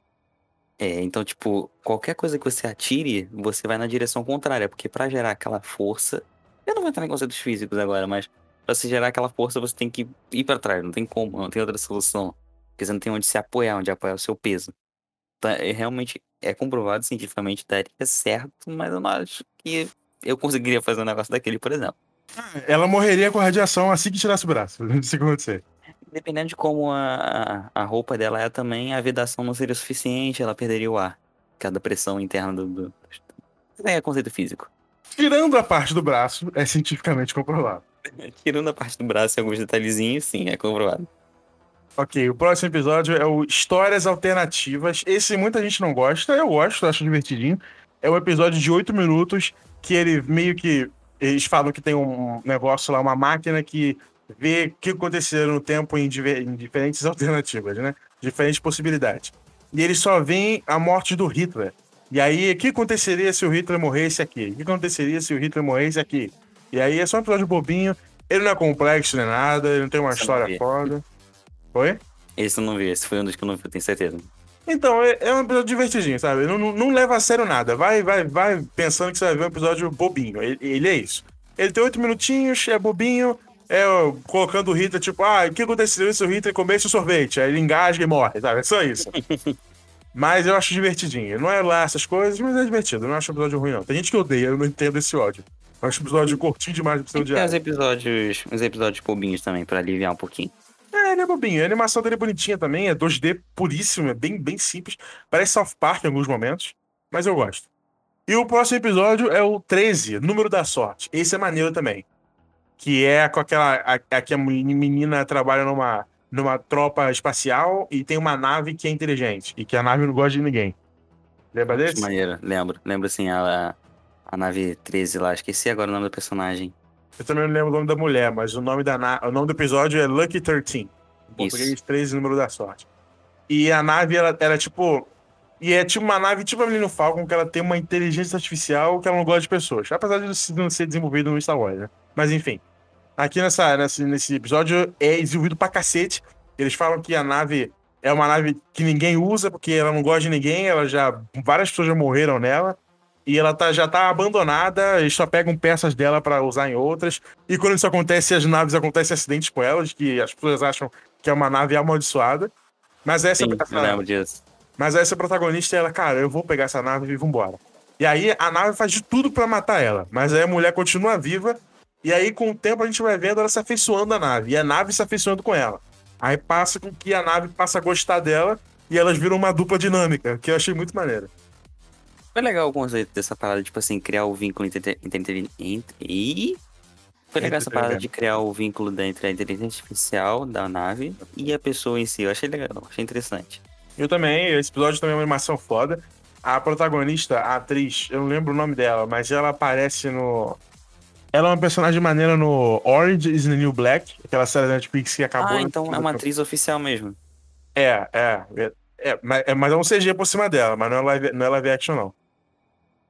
É, então, tipo, qualquer coisa que você atire, você vai na direção contrária, porque pra gerar aquela força. Eu não vou entrar em conceitos físicos agora, mas pra se gerar aquela força você tem que ir pra trás, não tem como, não tem outra solução. Porque você não tem onde se apoiar, onde apoiar o seu peso. Tá, é, realmente é comprovado cientificamente, daria certo, mas eu não acho que eu conseguiria fazer um negócio daquele, por exemplo. Ela morreria com radiação assim que tirasse o braço. Que acontecer. Dependendo de como a, a a roupa dela é também, a vedação não seria suficiente, ela perderia o ar. Cada pressão interna do. do... É conceito físico. Tirando a parte do braço, é cientificamente comprovado. Tirando a parte do braço e alguns detalhezinhos, sim, é comprovado. Ok, o próximo episódio é o Histórias Alternativas. Esse muita gente não gosta, eu gosto, acho divertidinho. É um episódio de 8 minutos que ele meio que. Eles falam que tem um negócio lá, uma máquina que vê o que aconteceu no tempo em, diver- em diferentes alternativas, né? Diferentes possibilidades. E eles só veem a morte do Hitler. E aí, o que aconteceria se o Hitler morresse aqui? O que aconteceria se o Hitler morresse aqui? E aí é só um episódio bobinho. Ele não é complexo nem nada, ele não tem uma história foda. Oi? Esse eu não vi, esse foi um dos que eu não vi, eu tenho certeza. Então, é, é um episódio divertidinho, sabe? Não, não, não leva a sério nada. Vai, vai, vai pensando que você vai ver um episódio bobinho. Ele, ele é isso. Ele tem oito minutinhos, é bobinho, é colocando o Hitler, tipo, ah, o que aconteceria se o Hitler comesse o sorvete? Aí ele engasga e morre, sabe? É só isso. mas eu acho divertidinho. Não é lá essas coisas, mas é divertido. Eu não acho um episódio ruim, não. Tem gente que odeia, eu não entendo esse ódio. Eu acho um episódio curtinho demais pra ser Tem uns odiado. episódios, uns episódios bobinhos também, pra aliviar um pouquinho. É, ele é bobinho. A animação dele é bonitinha também, é 2D puríssimo, é bem, bem simples. Parece South Park em alguns momentos, mas eu gosto. E o próximo episódio é o 13, Número da Sorte. Esse é maneiro também. Que é com aquela. A, a, que a menina trabalha numa, numa tropa espacial e tem uma nave que é inteligente. E que a nave não gosta de ninguém. Lembra desse? maneiro, lembro. Lembro assim, a, a nave 13 lá, esqueci agora o nome do personagem. Eu também não lembro o nome da mulher, mas o nome, da na... o nome do episódio é Lucky 13. Em português, Isso. 13, número da sorte. E a nave, ela era tipo. E é tipo uma nave, tipo a Millennium Falcon, que ela tem uma inteligência artificial que ela não gosta de pessoas. Apesar de não ser desenvolvido no Star Wars, né? Mas enfim. Aqui nessa, nesse, nesse episódio é desenvolvido pra cacete. Eles falam que a nave é uma nave que ninguém usa, porque ela não gosta de ninguém, ela já. Várias pessoas já morreram nela. E ela tá, já tá abandonada, eles só pegam peças dela pra usar em outras. E quando isso acontece, as naves acontecem acidentes com elas, que as pessoas acham que é uma nave amaldiçoada. Mas essa, Sim, disso. mas essa protagonista, ela, cara, eu vou pegar essa nave e vambora. E aí a nave faz de tudo pra matar ela. Mas aí a mulher continua viva. E aí, com o tempo, a gente vai vendo ela se afeiçoando à nave. E a nave se afeiçoando com ela. Aí passa com que a nave passa a gostar dela. E elas viram uma dupla dinâmica, que eu achei muito maneiro. Foi legal o conceito dessa parada, tipo assim, criar o vínculo entre. entre, entre e. Foi legal essa parada de criar o vínculo entre a inteligência artificial da nave e a pessoa em si. Eu achei legal, achei interessante. Eu também, esse episódio também é uma animação foda. A protagonista, a atriz, eu não lembro o nome dela, mas ela aparece no. Ela é uma personagem maneira no Orange is the New Black, aquela série da Netflix que acabou. ah, então é uma atriz oficial mesmo. É, é. é, mas, é, mas é um CG por cima dela, mas não é live, não é live action, não.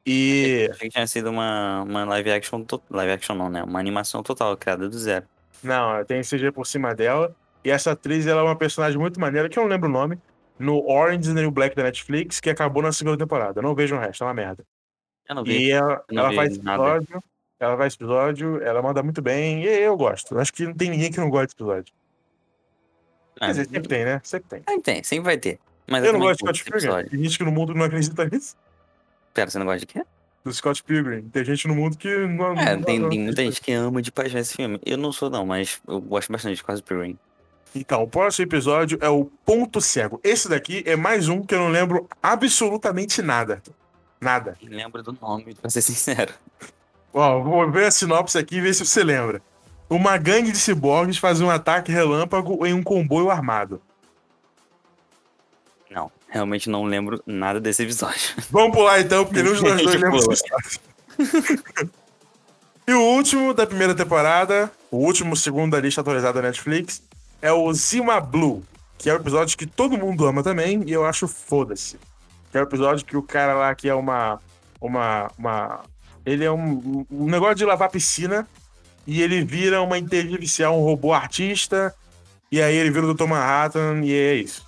E. Eu achei que tinha sido uma, uma live action. to- Live action não, né? Uma animação total, criada do zero. Não, tem CG por cima dela. E essa atriz, ela é uma personagem muito maneira, que eu não lembro o nome, no Orange is the New Black da Netflix, que acabou na segunda temporada. Eu não vejo o resto, é uma merda. Eu não vi. E ela, não ela faz nada. episódio, ela faz episódio, ela manda muito bem, e eu gosto. Acho que não tem ninguém que não gosta desse episódio. Quer Ah, dizer, sempre tem, né? Sempre tem. ah, tem, sempre vai ter. Mas Eu não também gosto de Scott Pilgrim. Tem gente que no mundo não acredita nisso. Pera, você não gosta de quê? Do Scott Pilgrim. Tem gente no mundo que não. É, não- tem, não tem muita gente que ama de paixão esse filme. Eu não sou, não, mas eu gosto bastante de Quase Pilgrim. Então, o próximo episódio é o Ponto Cego. Esse daqui é mais um que eu não lembro absolutamente nada. Nada. Lembro do nome, pra ser sincero. Ó, vou ver a sinopse aqui e ver se você lembra. Uma gangue de ciborgues faz um ataque relâmpago em um comboio armado. Realmente não lembro nada desse episódio. Vamos pular então, porque nenhum dos nós dois Gente, lembra pula. dessa história. E o último da primeira temporada, o último segundo da lista atualizada da Netflix, é o Zima Blue, que é o episódio que todo mundo ama também, e eu acho foda-se. Que é o episódio que o cara lá que é uma. Uma. uma ele é um, um negócio de lavar piscina e ele vira uma inteligência artificial, um robô artista, e aí ele vira o Dr. Manhattan, e é isso.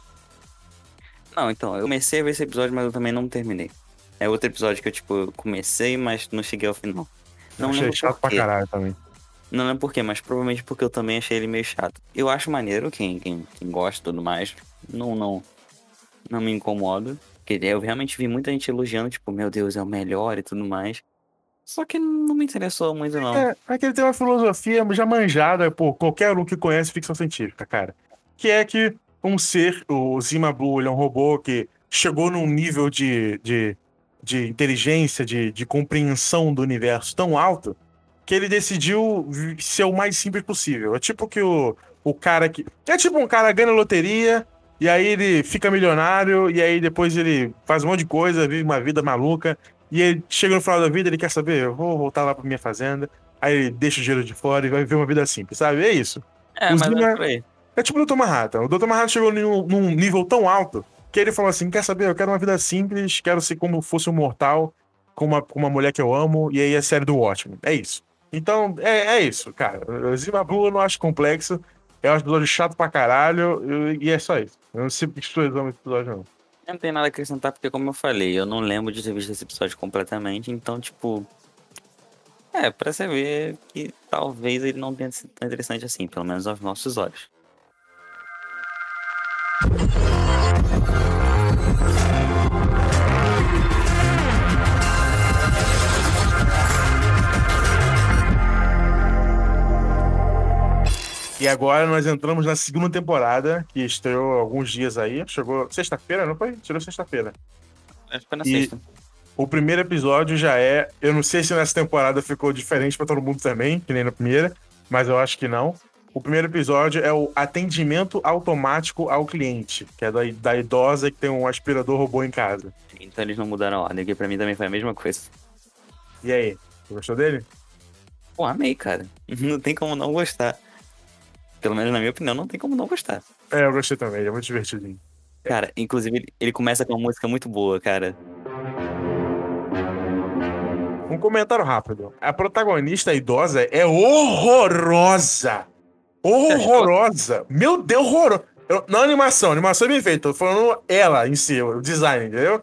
Não, então, eu comecei a ver esse episódio, mas eu também não terminei. É outro episódio que eu, tipo, comecei, mas não cheguei ao final. Não eu achei chato pra caralho também. Não lembro por quê, mas provavelmente porque eu também achei ele meio chato. Eu acho maneiro, quem, quem, quem gosta e tudo mais. Não, não, não me incomoda. Porque eu realmente vi muita gente elogiando, tipo, meu Deus, é o melhor e tudo mais. Só que não me interessou muito, não. É, é que ele tem uma filosofia já manjada por qualquer um que conhece ficção científica, cara. Que é que um ser, o Zima Blue, ele é um robô que chegou num nível de, de, de inteligência, de, de compreensão do universo tão alto, que ele decidiu ser o mais simples possível. É tipo que o, o cara que. É tipo um cara ganha loteria, e aí ele fica milionário, e aí depois ele faz um monte de coisa, vive uma vida maluca, e ele chega no final da vida, ele quer saber, eu vou voltar lá pra minha fazenda, aí ele deixa o dinheiro de fora e vai viver uma vida simples, sabe? É isso. É, os mas Zima- é. É tipo o Dr. Manhattan. O Dr. Manhattan chegou num, nível tão alto que ele falou assim: quer saber? Eu quero uma vida simples, quero ser como fosse um mortal, com uma, com uma mulher que eu amo, e aí a série do Watchmen. É isso. Então, é, é isso, cara. Blue eu não acho complexo. Eu acho episódio chato pra caralho, eu- e é só isso. Eu não sei porque amam esse episódio, não. Não tem nada a acrescentar, porque como eu falei, eu não lembro de ter visto esse episódio completamente, então, tipo. É, pra você ver que talvez ele não tenha sido tão interessante assim, pelo menos aos nossos olhos. E agora nós entramos na segunda temporada, que estreou alguns dias aí. Chegou sexta-feira, não foi? Tirou sexta-feira. Acho que foi na E- sexta. O primeiro episódio já é. Eu não sei se nessa temporada ficou diferente pra todo mundo também, que nem na primeira, mas eu acho que não. O primeiro episódio é o atendimento automático ao cliente, que é da, da idosa que tem um aspirador robô em casa. Então eles não mudaram a ordem, que pra mim também foi a mesma coisa. E aí, você gostou dele? Pô, amei, cara. Não tem como não gostar. Pelo menos na minha opinião, não tem como não gostar. É, eu gostei também, é muito divertidinho. Cara, inclusive ele, ele começa com uma música muito boa, cara. Um comentário rápido. A protagonista idosa é horrorosa. Horrorosa. Meu Deus, horrorosa. Eu- Não animação, animação é bem feita. Tô falando ela em si, o design, entendeu?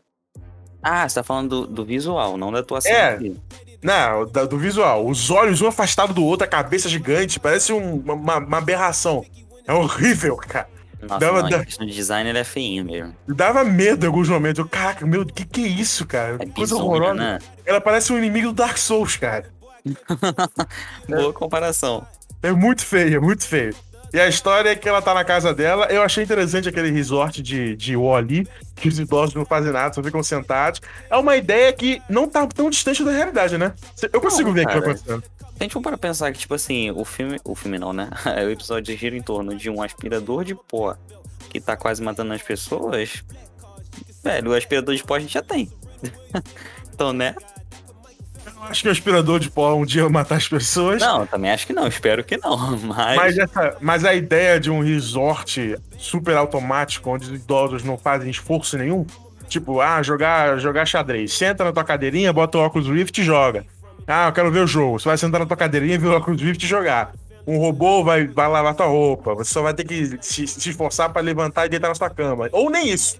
Ah, você tá falando do, do visual, não da atuação. É. aqui. Não, da- do visual. Os olhos um afastado do outro, a cabeça gigante, parece um- uma, uma aberração. É horrível, cara. Nossa, Dava- não, de design ele é feinho mesmo. Dava medo em alguns momentos. Eu, Caraca, meu, que que é isso, cara? É Coisa bizonha, horrorosa. né? Ela parece um inimigo do Dark Souls, cara. Boa comparação. É muito feio, é muito feio. E a história é que ela tá na casa dela. Eu achei interessante aquele resort de, de Wall-E, que os idosos não fazem nada, só ficam sentados. É uma ideia que não tá tão distante da realidade, né? Eu consigo Não, ver o que tá acontecendo. Se a gente for para pensar que, tipo assim, o filme. O filme não, né? o episódio gira em torno de um aspirador de pó que tá quase matando as pessoas. Velho, o aspirador de pó a gente já tem. então, né? Acho que o aspirador de pó um dia vai matar as pessoas. Não, também acho que não, espero que não. Mas. Mas, essa, mas a ideia de um resort super automático, onde os idosos não fazem esforço nenhum, tipo, ah, jogar, jogar xadrez. Senta na tua cadeirinha, bota o óculos Rift e joga. Ah, eu quero ver o jogo. Você vai sentar na tua cadeirinha, ver o óculos Rift e jogar. Um robô vai, vai lavar tua roupa. Você só vai ter que se, se esforçar pra levantar e deitar na sua cama. Ou nem isso.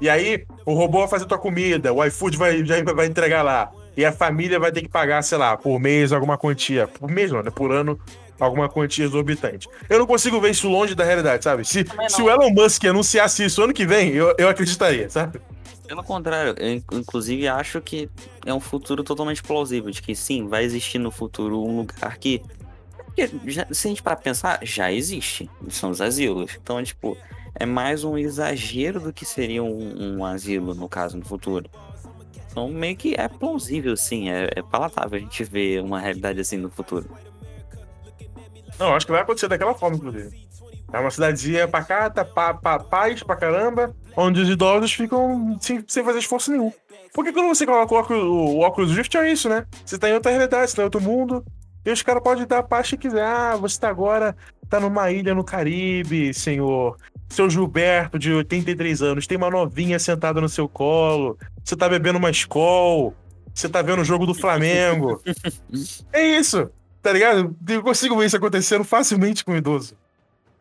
E aí, o robô vai fazer tua comida, o iFood vai, já vai entregar lá. E a família vai ter que pagar, sei lá, por mês alguma quantia. Por mês não, né? Por ano, alguma quantia exorbitante. Eu não consigo ver isso longe da realidade, sabe? Se, se o Elon Musk anunciasse isso ano que vem, eu, eu acreditaria, sabe? Pelo contrário, eu in- inclusive acho que é um futuro totalmente plausível, de que sim, vai existir no futuro um lugar que. Porque já- se a gente parar pra pensar, já existe. São os asilos. Então, tipo, é mais um exagero do que seria um, um asilo, no caso, no futuro. Então, meio que é plausível, sim. É, é palatável a gente ver uma realidade assim no futuro. Não, acho que vai acontecer daquela forma, inclusive. É uma cidadezinha pacata, pa, pa, paz pra caramba, onde os idosos ficam sem, sem fazer esforço nenhum. Porque quando você coloca o óculos, o óculos é isso, né? Você tá em outra realidade, você tá em outro mundo, E os caras podem dar a paz que quiser. Ah, você tá agora, tá numa ilha no Caribe, senhor. Seu Gilberto, de 83 anos, tem uma novinha sentada no seu colo. Você tá bebendo uma escol. Você tá vendo o jogo do Flamengo. é isso, tá ligado? Eu consigo ver isso acontecendo facilmente com o idoso.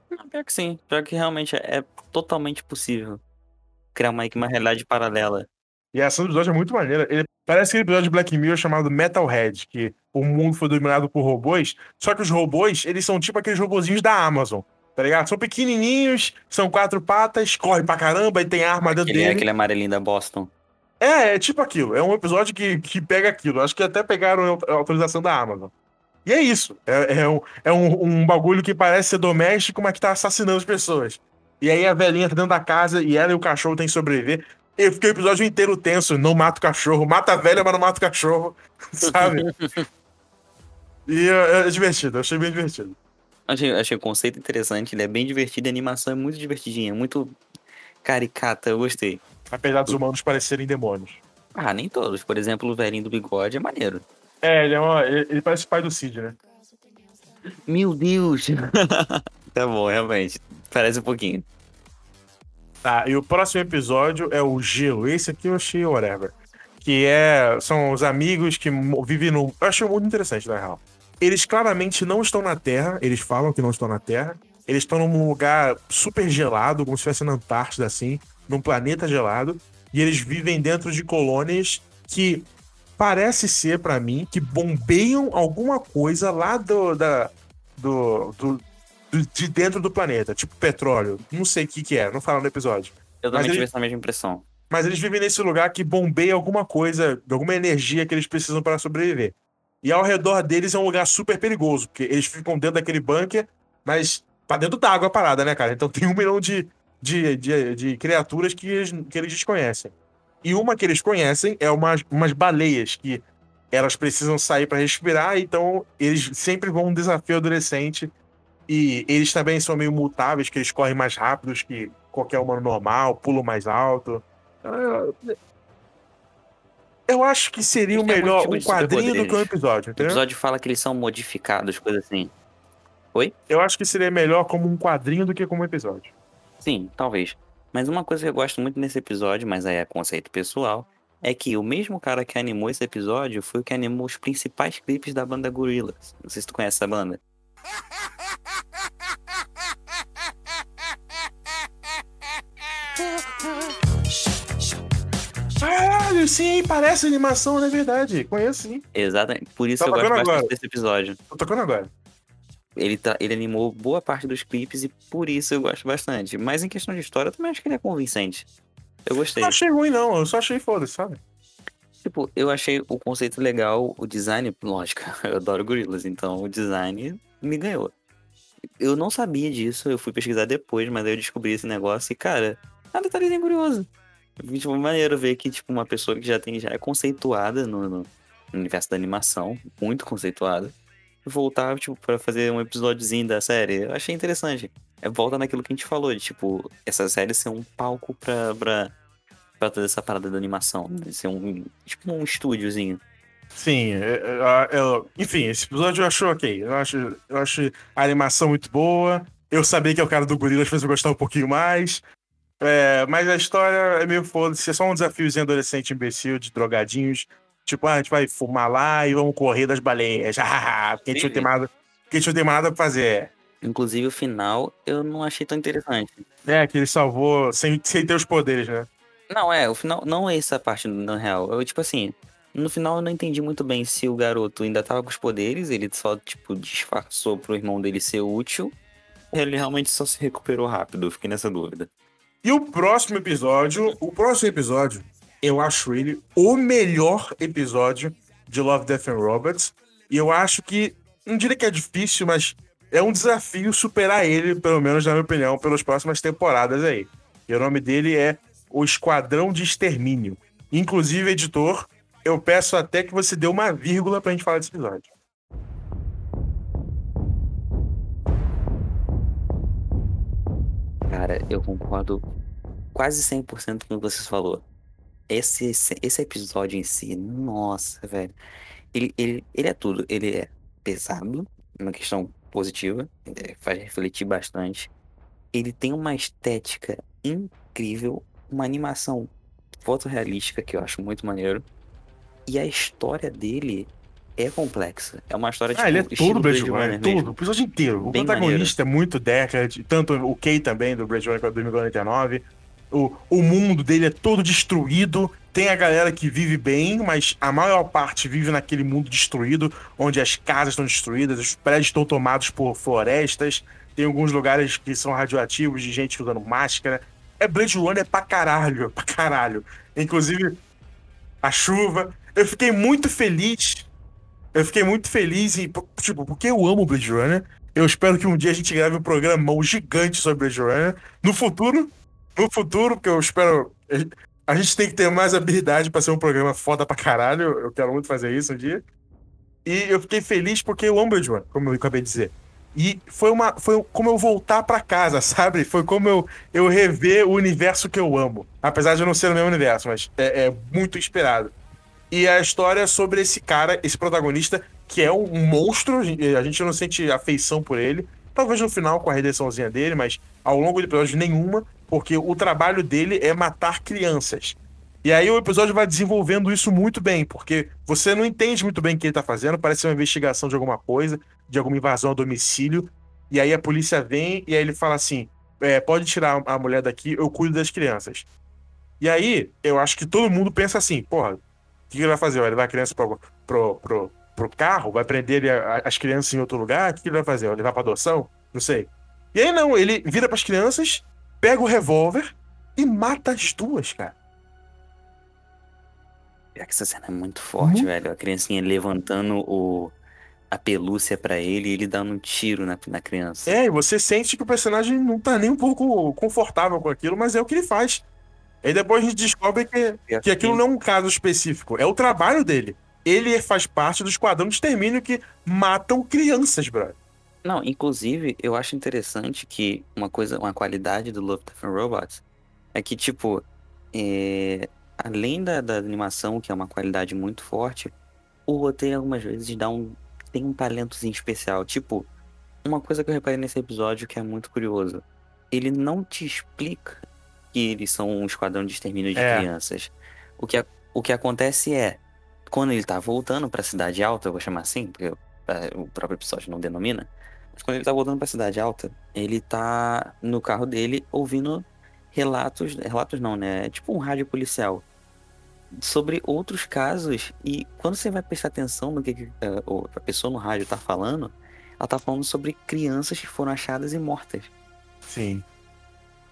Não, pior que sim. Pior que realmente é, é totalmente possível criar uma, uma realidade paralela. E a ação do episódio é muito maneira. Ele parece aquele episódio de Black Mirror chamado Metalhead, que o mundo foi dominado por robôs, só que os robôs, eles são tipo aqueles robozinhos da Amazon, tá ligado? São pequenininhos, são quatro patas, correm pra caramba e tem arma dentro Aquele, dele. aquele amarelinho da Boston. É, é tipo aquilo. É um episódio que, que pega aquilo. Acho que até pegaram a autorização da Amazon. E é isso. É, é, um, é um, um bagulho que parece ser doméstico, mas que tá assassinando as pessoas. E aí a velhinha tá dentro da casa e ela e o cachorro têm que sobreviver. Eu fiquei o episódio inteiro tenso. Não mata o cachorro. Mata a velha, mas não mata o cachorro. Sabe? e é, é divertido. Eu achei bem divertido. Achei, achei o conceito interessante. Ele é bem divertido. A animação é muito divertidinha. Muito caricata. Eu gostei. Apesar dos humanos parecerem demônios. Ah, nem todos. Por exemplo, o velhinho do bigode é maneiro. É, ele, é uma, ele, ele parece o pai do Cid, né? Meu Deus! tá bom, realmente. Parece um pouquinho. Tá, e o próximo episódio é o Gelo. Esse aqui eu achei whatever. Que é. São os amigos que vivem no. Eu achei muito interessante, na real. Eles claramente não estão na Terra. Eles falam que não estão na Terra. Eles estão num lugar super gelado, como se estivesse na Antártida, assim, num planeta gelado. E eles vivem dentro de colônias que parece ser, pra mim, que bombeiam alguma coisa lá do. Da, do- do- de dentro do planeta, tipo petróleo. Não sei o que, que é, não fala no episódio. Eu também tive essa mesma impressão. Mas eles vivem nesse lugar que bombeia alguma coisa, alguma energia que eles precisam para sobreviver. E ao redor deles é um lugar super perigoso, porque eles ficam dentro daquele bunker, mas tá dentro d'água a parada, né, cara? Então tem um milhão de, de, de, de criaturas que eles, que eles desconhecem. E uma que eles conhecem é umas, umas baleias, que elas precisam sair para respirar, então eles sempre vão um desafio adolescente. E eles também são meio mutáveis, que eles correm mais rápidos que qualquer humano normal, pulam mais alto. Eu- Eu acho que seria o melhor um tipo de quadrinho do que um episódio, O entendeu? episódio fala que eles são modificados, coisa assim. Eu acho que seria melhor como um quadrinho do que como um episódio. Sim, talvez. Mas uma coisa que eu gosto muito nesse episódio, mas aí é conceito pessoal, é que o mesmo cara que animou esse episódio foi o que animou os principais clipes da banda Gorillaz. Não sei se tu conhece essa banda. Caralho, sim, parece animação, não é verdade. Conheço sim. Exatamente. Por isso Tá eu gosto bastante agora. desse episódio. Tô tocando agora. Ele, tá, ele animou boa parte dos clipes e por isso eu gosto bastante. Mas em questão de história, eu também acho que ele é convincente. Eu gostei. Não achei ruim, não. Eu só achei foda-se, sabe? Tipo, eu achei o conceito legal, o design, lógico, eu adoro gorilas, então o design me ganhou. Eu não sabia disso, eu fui pesquisar depois, mas aí eu descobri esse negócio e, cara, é um detalhezinho curioso. Tipo, maneiro ver que, tipo, uma pessoa que já tem, já é conceituada no, no universo da animação, muito conceituada, voltar, tipo, pra fazer um episódiozinho da série. Eu achei interessante. É, volta naquilo que a gente falou, de, tipo, essa série ser um palco pra, pra, pra toda essa parada da animação. né? Ser um, tipo, um estúdiozinho. Sim, é, é, eu- enfim, esse episódio eu acho ok. Eu acho, eu acho a animação muito boa. Eu sabia que é o cara do Gorila, fez eu gostar um pouquinho mais. É, mas a história é meio foda-se, é só um desafiozinho adolescente imbecil de drogadinhos. Tipo, ah, a gente vai fumar lá e vamos correr das baleias. Porque a gente não tem nada, porque a gente não tem mais nada pra fazer. Inclusive, o final eu não achei tão interessante. É, que ele salvou sem, sem ter os poderes, né? Não, é, o final não é essa parte, na real. Eu, tipo assim, no final eu não entendi muito bem se o garoto ainda tava com os poderes, ele só, tipo, disfarçou pro irmão dele ser útil, ele realmente só se recuperou rápido, eu fiquei nessa dúvida. E o próximo episódio, o próximo episódio, eu acho ele o melhor episódio de Love, Death and Robots. E eu acho que, não diria que é difícil, mas é um desafio superar ele, pelo menos na minha opinião, pelas próximas temporadas aí. E o nome dele é O Esquadrão de Extermínio. Inclusive, editor, eu peço até que você dê uma vírgula pra gente falar desse episódio. Cara, eu concordo quase 100% com o que você falou. Esse, esse, esse episódio em si, nossa, velho. Ele, ele, ele é tudo. Ele é pesado, uma questão positiva, é, faz refletir bastante. Ele tem uma estética incrível, uma animação fotorrealística que eu acho muito maneiro. E a história dele é complexa. É uma história tipo, Ah, ele é todo Blade Runner, tudo, o episódio inteiro. O Bem protagonista maneiro. é muito Deckard, tanto o Kay também, do Blade Runner 2049. O, o mundo dele é todo destruído. Tem a galera que vive bem, mas a maior parte vive naquele mundo destruído, onde as casas estão destruídas, os prédios estão tomados por florestas. Tem alguns lugares que são radioativos, de gente usando máscara. É Blade Runner pra caralho, pra caralho. Inclusive, a chuva. Eu fiquei muito feliz. Eu fiquei muito feliz em. Tipo, porque eu amo Blade Runner. Eu espero que um dia a gente grave um programão gigante sobre Blade Runner. No futuro, no futuro, porque eu espero. A gente tem que ter mais habilidade para ser um programa foda pra caralho. Eu quero muito fazer isso um dia. E eu fiquei feliz porque eu amo Blade Runner, como eu acabei de dizer. E foi uma foi como eu voltar para casa, sabe? Foi como eu, eu rever o universo que eu amo. Apesar de não ser o meu universo, mas é, é muito inspirado. E a história é sobre esse cara, esse protagonista, que é um, monstro, a gente não sente afeição por ele. Talvez no final com a redençãozinha dele, mas ao longo do episódio nenhuma, porque o trabalho dele é matar crianças. E aí o episódio vai desenvolvendo isso muito bem, porque você não entende muito bem o que ele tá fazendo, parece uma investigação de alguma coisa, de alguma invasão ao domicílio, e aí a polícia vem e aí ele fala assim: é, pode tirar a mulher daqui, eu cuido das crianças. E aí, eu acho que todo mundo pensa assim, porra, que ele vai fazer? Vai levar a criança pro, pro, pro, pro carro? Vai prender as crianças em outro lugar? O que ele vai fazer? Vai levar pra adoção? Não sei. E aí não, ele vira pras crianças, pega o revólver e mata as duas, cara. Pior que essa cena é muito forte, velho. A criancinha levantando o, a pelúcia para ele e ele dando um tiro na, na criança. É, e você sente que o personagem não tá nem um pouco confortável com aquilo, mas é o que ele faz. E depois a gente descobre que, que aquilo não é um caso específico, é o trabalho dele. Ele faz parte do esquadrão de extermínio que matam crianças, brother. Não, inclusive, eu acho interessante que uma coisa, uma qualidade do Love, Death and Robots é que, tipo, é, além da, da animação, que é uma qualidade muito forte, o roteiro algumas vezes dá um, tem um talentozinho especial. Tipo, uma coisa que eu reparei nesse episódio que é muito curioso. Ele não te explica que eles são um esquadrão de extermínio de é. crianças. O que, o que acontece é, quando ele tá voltando pra Cidade Alta, eu vou chamar assim, porque o próprio episódio não denomina, mas quando ele tá voltando pra Cidade Alta, ele tá no carro dele ouvindo relatos, relatos não, né? É tipo um rádio policial sobre outros casos e quando você vai prestar atenção no que, que uh, a pessoa no rádio tá falando, ela tá falando sobre crianças que foram achadas e mortas. Sim.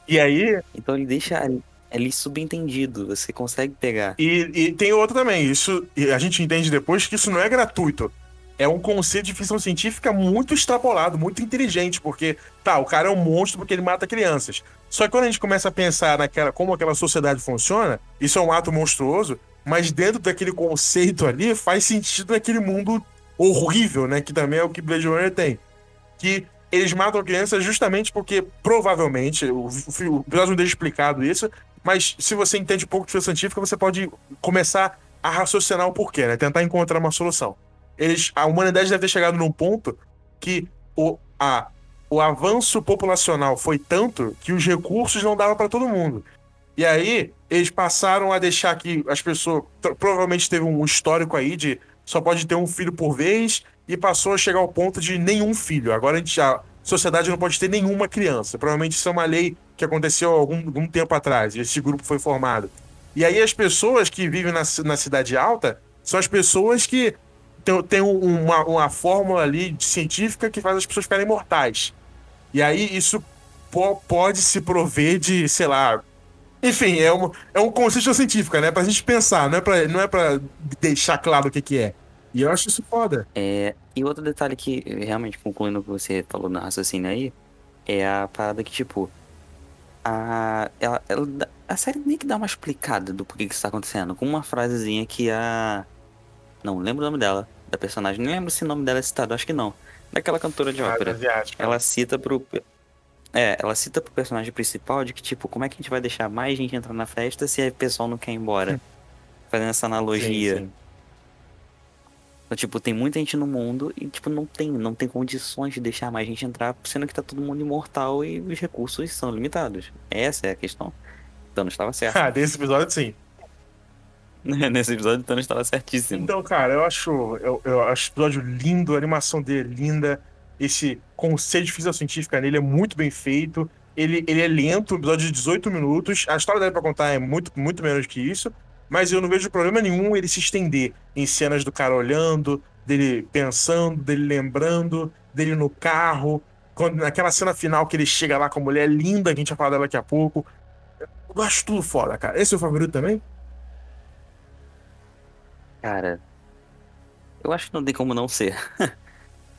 E aí. Então ele deixa ali, subentendido, você consegue pegar. E, e tem outro também, isso a gente entende depois que isso não é gratuito. É um conceito de ficção científica muito extrapolado, muito inteligente, porque, tá, o cara é um monstro porque ele mata crianças. Só que quando a gente começa a pensar naquela como aquela sociedade funciona, isso é um ato monstruoso, mas dentro daquele conceito ali faz sentido naquele mundo horrível, né? Que também é o que Blade Runner tem. Que eles matam crianças justamente porque, provavelmente, o, o episódio não deixa explicado isso, mas se você entende pouco de ficção científica, você pode começar a raciocinar o porquê, né? Tentar encontrar uma solução eles, a humanidade deve ter chegado num ponto que o, a, o avanço populacional foi tanto que os recursos não davam para todo mundo. E aí, eles passaram a deixar que as pessoas. Provavelmente teve um histórico aí de só pode ter um filho por vez, e passou a chegar ao ponto de nenhum filho. Agora a, gente, a sociedade não pode ter nenhuma criança. Provavelmente isso é uma lei que aconteceu algum, algum tempo atrás, e esse grupo foi formado. E aí as pessoas que vivem na, na cidade alta são as pessoas que tem uma, uma fórmula ali científica que faz as pessoas ficarem imortais. E aí isso po pode se prover de, sei lá. Enfim, é um, é um conceito científico, né? Pra gente pensar, não é pra, não é pra deixar claro o que, que é. E eu acho isso foda. É, e outro detalhe que, realmente, concluindo o que você falou na raciocínio aí, é a parada que, tipo, a, ela, ela, a série nem que dá uma explicada do porquê que isso tá acontecendo, com uma frasezinha que a não lembro o nome dela, da personagem. Nem lembro se o nome dela é citado, acho que não. Daquela cantora de ah, ópera. Asiática. Ela cita pro. É, ela cita pro personagem principal de que, tipo, como é que a gente vai deixar mais gente entrar na festa se o pessoal não quer ir embora? Fazendo essa analogia. Sim, sim. Então, tipo, tem muita gente no mundo e, tipo, não tem, não tem condições de deixar mais gente entrar, sendo que tá todo mundo imortal e os recursos são limitados. Essa é a questão. Thanos estava certo. Ah, nesse episódio sim. Nesse episódio, Thanos estava certíssimo. Então, cara, eu acho, eu, eu acho o episódio lindo, a animação dele é linda. Esse conceito de física científica nele é muito bem feito. Ele, ele é lento, um episódio de 18 minutos. A história dele pra contar é muito, muito menos que isso. Mas eu não vejo problema nenhum ele se estender em cenas do cara olhando, dele pensando, dele lembrando, dele no carro. Quando, naquela cena final que ele chega lá com a mulher linda, que a gente vai falar dela daqui a pouco. Eu acho tudo foda, cara. Esse é o favorito também? Cara, eu acho que não tem como não ser.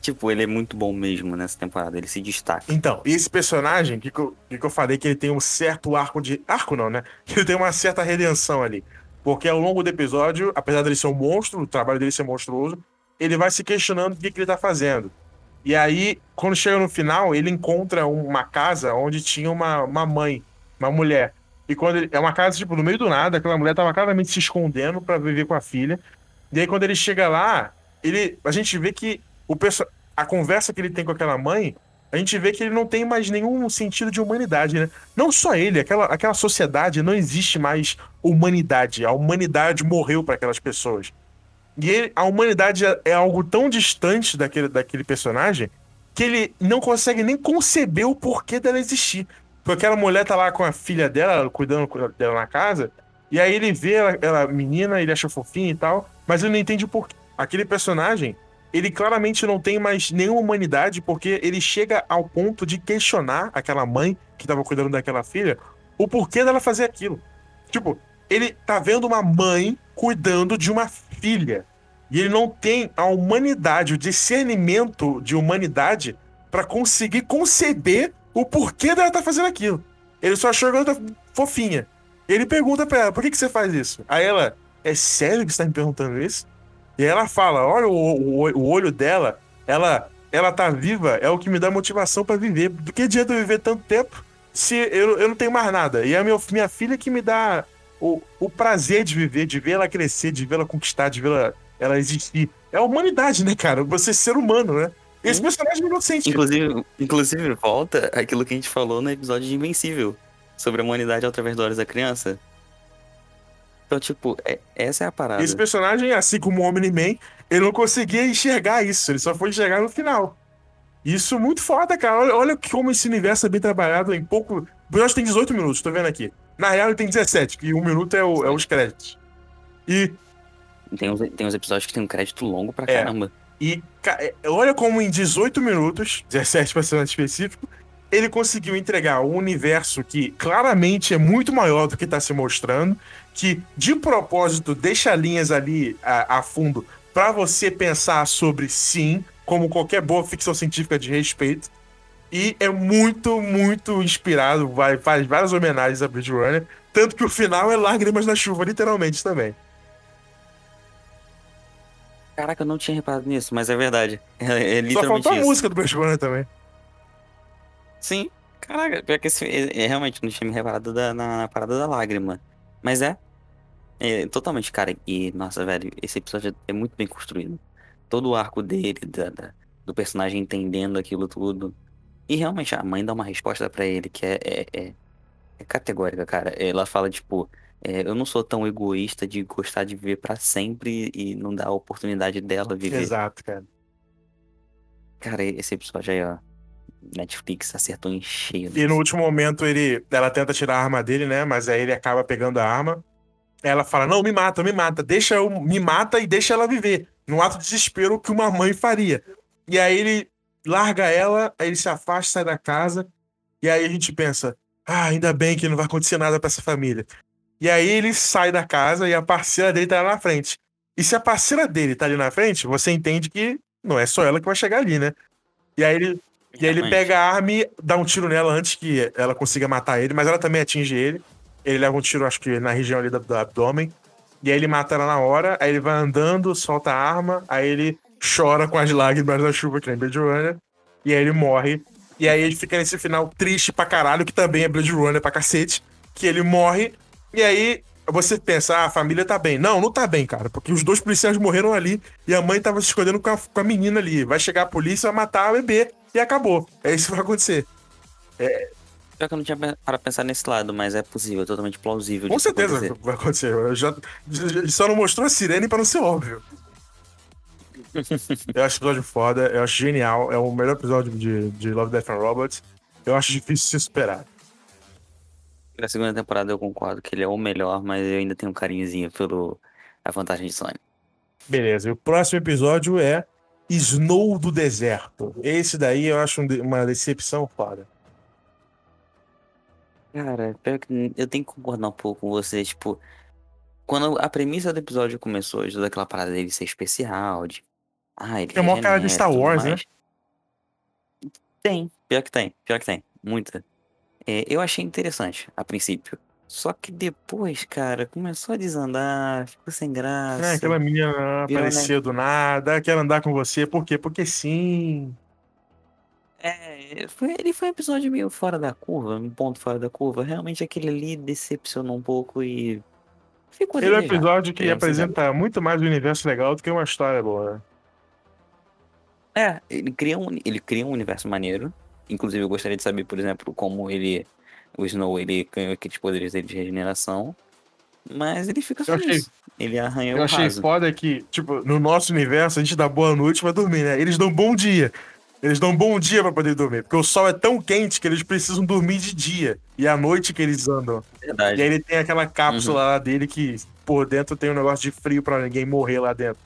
tipo, ele é muito bom mesmo nessa temporada, ele se destaca. Então, e esse personagem, que, que, eu, que eu falei que ele tem um certo arco de. Arco não, né? Que ele tem uma certa redenção ali. Porque ao longo do episódio, apesar dele ser um monstro, o trabalho dele ser monstruoso, ele vai se questionando o que, que ele tá fazendo. E aí, quando chega no final, ele encontra uma casa onde tinha uma, uma mãe, uma mulher. E quando ele, é uma casa, tipo, no meio do nada, aquela mulher tava claramente se escondendo para viver com a filha. E aí, quando ele chega lá, ele, a gente vê que o a conversa que ele tem com aquela mãe, a gente vê que ele não tem mais nenhum sentido de humanidade, né? Não só ele, aquela, aquela sociedade não existe mais humanidade. A humanidade morreu para aquelas pessoas. E ele, a humanidade é, é algo tão distante daquele, daquele personagem que ele não consegue nem conceber o porquê dela existir. Porque aquela mulher tá lá com a filha dela, cuidando dela na casa, e aí ele vê ela, ela menina, ele acha fofinha e tal, mas ele não entende o porquê. Aquele personagem, ele claramente não tem mais nenhuma humanidade, porque ele chega ao ponto de questionar aquela mãe que tava cuidando daquela filha, o porquê dela fazer aquilo. Tipo, ele tá vendo uma mãe cuidando de uma filha. E ele não tem a humanidade, o discernimento de humanidade para conseguir conceber o porquê dela tá fazendo aquilo. Ele só achou que ela tá fofinha. Ele pergunta pra ela, por que, que você faz isso? Aí ela, é sério que você tá me perguntando isso? E ela fala, olha o, o, o olho dela, ela, ela tá viva, é o que me dá motivação para viver. Do que adianta eu viver tanto tempo se eu, eu não tenho mais nada? E é a minha, minha filha que me dá o, o prazer de viver, de ver ela crescer, de ver ela conquistar, de ver ela, existir. É a humanidade, né, cara? Você ser humano, né? Esse personagem é inocente. Inclusive, inclusive, volta aquilo que a gente falou no episódio de Invencível. Sobre a humanidade através dos olhos da criança. Então, tipo, é, essa é a parada. Esse personagem, assim como o Omni-Man, ele não conseguia enxergar isso. Ele só foi enxergar no final. Isso é muito foda, cara. Olha, olha como esse universo é bem trabalhado em pouco. O episódio tem 18 minutos, tô vendo aqui. Na real, ele tem 17, que um minuto é, o, é os créditos. E. Tem uns, tem uns episódios que tem um crédito longo pra é. caramba. E é, olha como em 18 minutos, 17 para ser mais específico, ele conseguiu entregar um universo que claramente é muito maior do que está se mostrando, que de propósito deixa linhas ali a, a fundo para você pensar sobre sim, como qualquer boa ficção científica de respeito. E é muito, muito inspirado, vai, faz várias homenagens a Blade Runner, tanto que o final é lágrimas na chuva, literalmente também. Caraca, eu não tinha reparado nisso, mas é verdade. É, é Só faltou isso. a música do Blade Runner também. Sim. Caraca, pior que esse, é, é, realmente não tinha me reparado da, na, na, parada da lágrima. Mas é, é. totalmente, cara. E, nossa, velho, esse episódio é muito bem construído. Todo o arco dele, da, da, do personagem entendendo aquilo tudo. E realmente a mãe dá uma resposta para ele que é, é, é, é, categórica, cara. Ela fala, tipo, é, eu não sou tão egoísta de gostar de viver para sempre e não dar a oportunidade dela viver. Exato, cara. Cara, esse episódio aí, ó. Netflix acertou em cheio. E no último momento ele, ela tenta tirar a arma dele, né? Mas aí ele acaba pegando a arma. Ela fala: Não, me mata, me mata. Deixa eu. Me mata e deixa ela viver. Num ato de desespero que uma mãe faria. E aí ele larga ela, aí ele se afasta, sai da casa. E aí a gente pensa: Ah, ainda bem que não vai acontecer nada pra essa família. E aí ele sai da casa e a parceira dele tá lá na frente. E se a parceira dele tá ali na frente, você entende que não é só ela que vai chegar ali, né? E aí ele, e aí ele pega a arma e dá um tiro nela antes que ela consiga matar ele, mas ela também atinge ele. Ele leva um tiro, acho que na região ali do, do abdômen. E aí ele mata ela na hora, aí ele vai andando, solta a arma, aí ele chora com as lágrimas da chuva, que nem Blade Runner. E aí ele morre. E aí ele fica nesse final triste pra caralho, que também é Blade Runner pra cacete. Que ele morre e aí você pensa, ah, a família tá bem. Não, não tá bem, cara, porque os dois policiais morreram ali e a mãe tava se escondendo com a, com a menina ali. Vai chegar a polícia, vai matar a bebê e acabou. É isso que vai acontecer. Pior que eu não tinha para pensar nesse lado, mas é possível, é totalmente plausível. Com certeza acontecer. vai acontecer. Já, já- só não mostrou a sirene pra não ser óbvio. eu acho episódio foda, eu acho genial. É o melhor episódio de, de Love, Death and Robots. Eu acho difícil se superar. Na segunda temporada eu concordo que ele é o melhor, mas eu ainda tenho um carinhozinho pelo A Vantagem de Sony. Beleza, e o próximo episódio é Snow do Deserto. Esse daí eu acho um uma decepção foda. Cara, eu tenho que concordar um pouco com você, tipo, quando a premissa do episódio começou, de toda aquela parada dele ser especial, de. Ah, ele Tem maior cara de Star Wars, né? mais. Tem, pior que tem, pior que tem, muita. É, eu achei interessante, a princípio. Só que depois, cara, começou a desandar, ficou sem graça. É, aquela menina apareceu do nada, quer andar com você. Por quê? Porque sim. É, foi- ele foi um episódio meio fora da curva, um ponto fora da curva. Realmente aquele ali decepcionou um pouco e ficou Ele é um episódio que Sejamos apresenta muito mais do universo legal do que uma história boa. né? É, ele cria um, ele cria um universo maneiro. Inclusive, eu gostaria de saber, por exemplo, como ele, o Snow, ele ganhou aqueles poderes dele de regeneração. Mas ele fica Eu achei-. Ele arranha Eu achei raso. foda que, tipo, no nosso universo a gente dá boa noite pra dormir, né? Eles dão bom dia. Eles dão bom dia pra poder dormir. Porque o sol é tão quente que eles precisam dormir de dia. E à noite que eles andam. E Verdade. aí ele tem aquela cápsula Uhum. lá dele que por dentro tem um negócio de frio pra ninguém morrer lá dentro.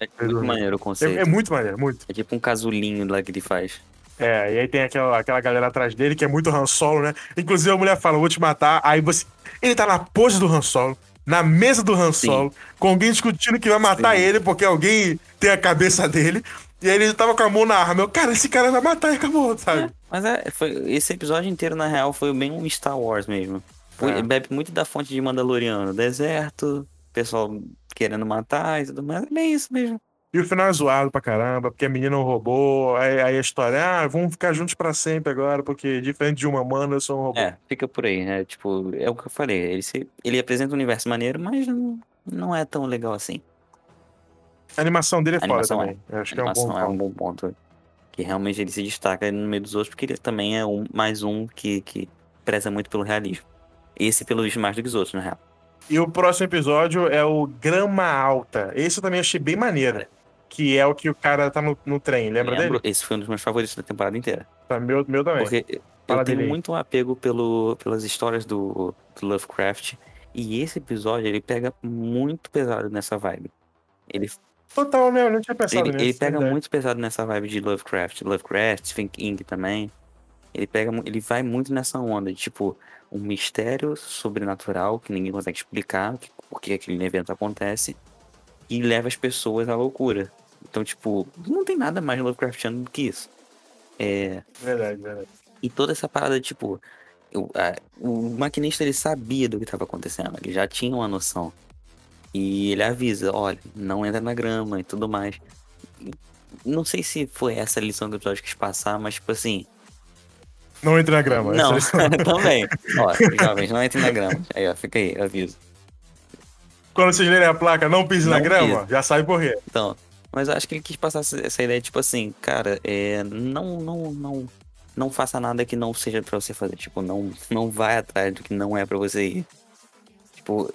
É muito maneiro o É, conceito. é muito maneiro, muito. É tipo um casulinho lá que ele faz. É, e aí tem aquela, aquela galera atrás dele que é muito Han Solo, né? Inclusive a mulher fala, vou te matar. Aí você. Ele tá na pose do Han Solo, na mesa do Han Sim. Solo, com alguém discutindo que vai matar Sim. ele porque alguém tem a cabeça dele. E aí ele tava com a mão na arma. Eu, cara, esse cara vai matar e acabou, sabe? Mas é, foi, esse episódio inteiro, na real, foi bem um Star Wars mesmo. Foi- É. Bebe muito da fonte de Mandaloriano. Deserto, pessoal querendo matar e tudo mais. É bem isso mesmo. E o final é zoado pra caramba, porque a menina é um robô. Aí, aí a história, ah, vamos ficar juntos pra sempre agora, porque diferente de uma mana, eu sou um robô. É, fica por aí, né? Tipo, é o que eu falei. Ele, se, ele apresenta um universo maneiro, mas não, não é tão legal assim. A animação dele é foda animação também. Eu acho A que é um bom animação é um ponto. bom ponto. Que realmente ele se destaca no meio dos outros, porque ele também é um, mais um que, que preza muito pelo realismo. Esse pelo visto mais do que os outros, na real. E o próximo episódio é o Grama Alta. Esse eu também achei bem maneiro. Que é o que o cara tá no, no trem, lembra Lembro, dele? esse foi um dos meus favoritos da temporada inteira. Tá, meu, meu também. Porque Fala eu tenho aí. muito apego pelo, pelas histórias do, do Lovecraft. E esse episódio, ele pega muito pesado nessa vibe. Ele, Total, né? Eu não tinha pensado ele, nisso. ele pega verdade. muito pesado nessa vibe de Lovecraft. Lovecraft, Stephen King também. Ele pega, ele vai muito nessa onda de tipo um mistério sobrenatural que ninguém consegue explicar que, por que aquele evento acontece e leva as pessoas à loucura. Então, tipo, não tem nada mais Lovecraftiano do que isso. É, Verdade, verdade. e toda essa parada, tipo, eu- a- o maquinista ele sabia do que estava acontecendo, ele já tinha uma noção. E ele avisa, olha, não entra na grama e tudo mais. Não sei se foi essa a lição que o episódio quis passar, mas tipo assim. Não entre na grama. não, é também. Ó, jovens, não entre na grama. Aí, ó, fica aí, aviso. Quando vocês lerem a placa, não pise na Não grama, já sabe por quê. Então, mas eu acho que ele quis passar essa, ideia, tipo assim, cara, é, não, não, não, não faça nada que não seja pra você fazer. Tipo, não, não vai atrás do que não é pra você ir. Tipo,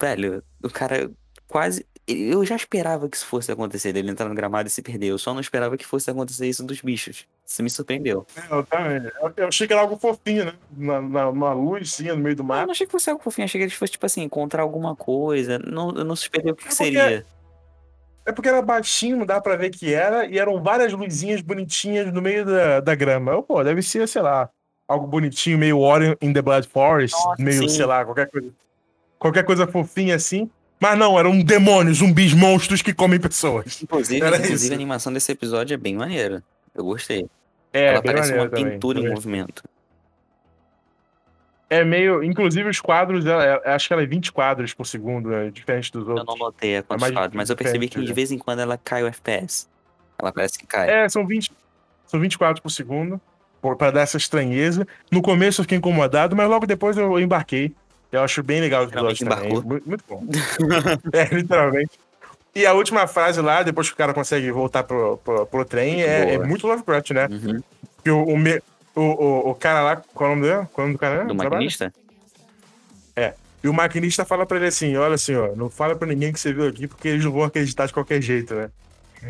velho, o cara quase. Eu já esperava que isso fosse acontecer, dele entrar no gramado e se perder. Eu só não esperava que fosse acontecer isso dos bichos. Isso me surpreendeu. É, Eu, também. Eu- eu achei que era algo fofinho, né? Na, na, numa luzinha no meio do Eu mato. não achei que fosse algo fofinho, achei que eles fossem, tipo assim, encontrar alguma coisa. Não, eu não suspeitei o que, É que seria. É porque era baixinho, não dá pra ver que era, e eram várias luzinhas bonitinhas no meio da, da grama. Eu, pô, deve ser, sei lá, algo bonitinho, meio Ori in the Blood Forest, Nossa, meio, sim. sei lá, qualquer coisa. Qualquer coisa fofinha assim. Mas não, eram demônios, zumbis, monstros que comem pessoas. Inclusive, Era inclusive isso. a animação desse episódio é bem maneira. Eu gostei. É, Ela parece uma também, pintura em também. movimento. É meio. Inclusive, os quadros, ela- ela- acho que ela é 20 quadros por segundo, é diferente dos Eu outros. não notei a quantos mais quadros, mas eu percebi que de né? vez em quando ela cai o FPS. Ela parece que cai. É, são 20, são 20 quadros por segundo, pra dar essa estranheza. No começo eu fiquei incomodado, mas logo depois eu embarquei. Eu acho bem legal o episódio Literalmente também. embarcou. Muito, muito bom. é, literalmente. E a última frase lá, depois que o cara consegue voltar pro, pro, pro trem, Muito é, é muito Lovecraft, né? Uhum. Porque o, o, me- o, o, o cara lá, qual é o nome dele? Qual é o nome do cara? Do Trabalha? maquinista? E o maquinista fala pra ele assim: olha, senhor, não fala pra ninguém que você viu aqui, porque eles não vão acreditar de qualquer jeito, né?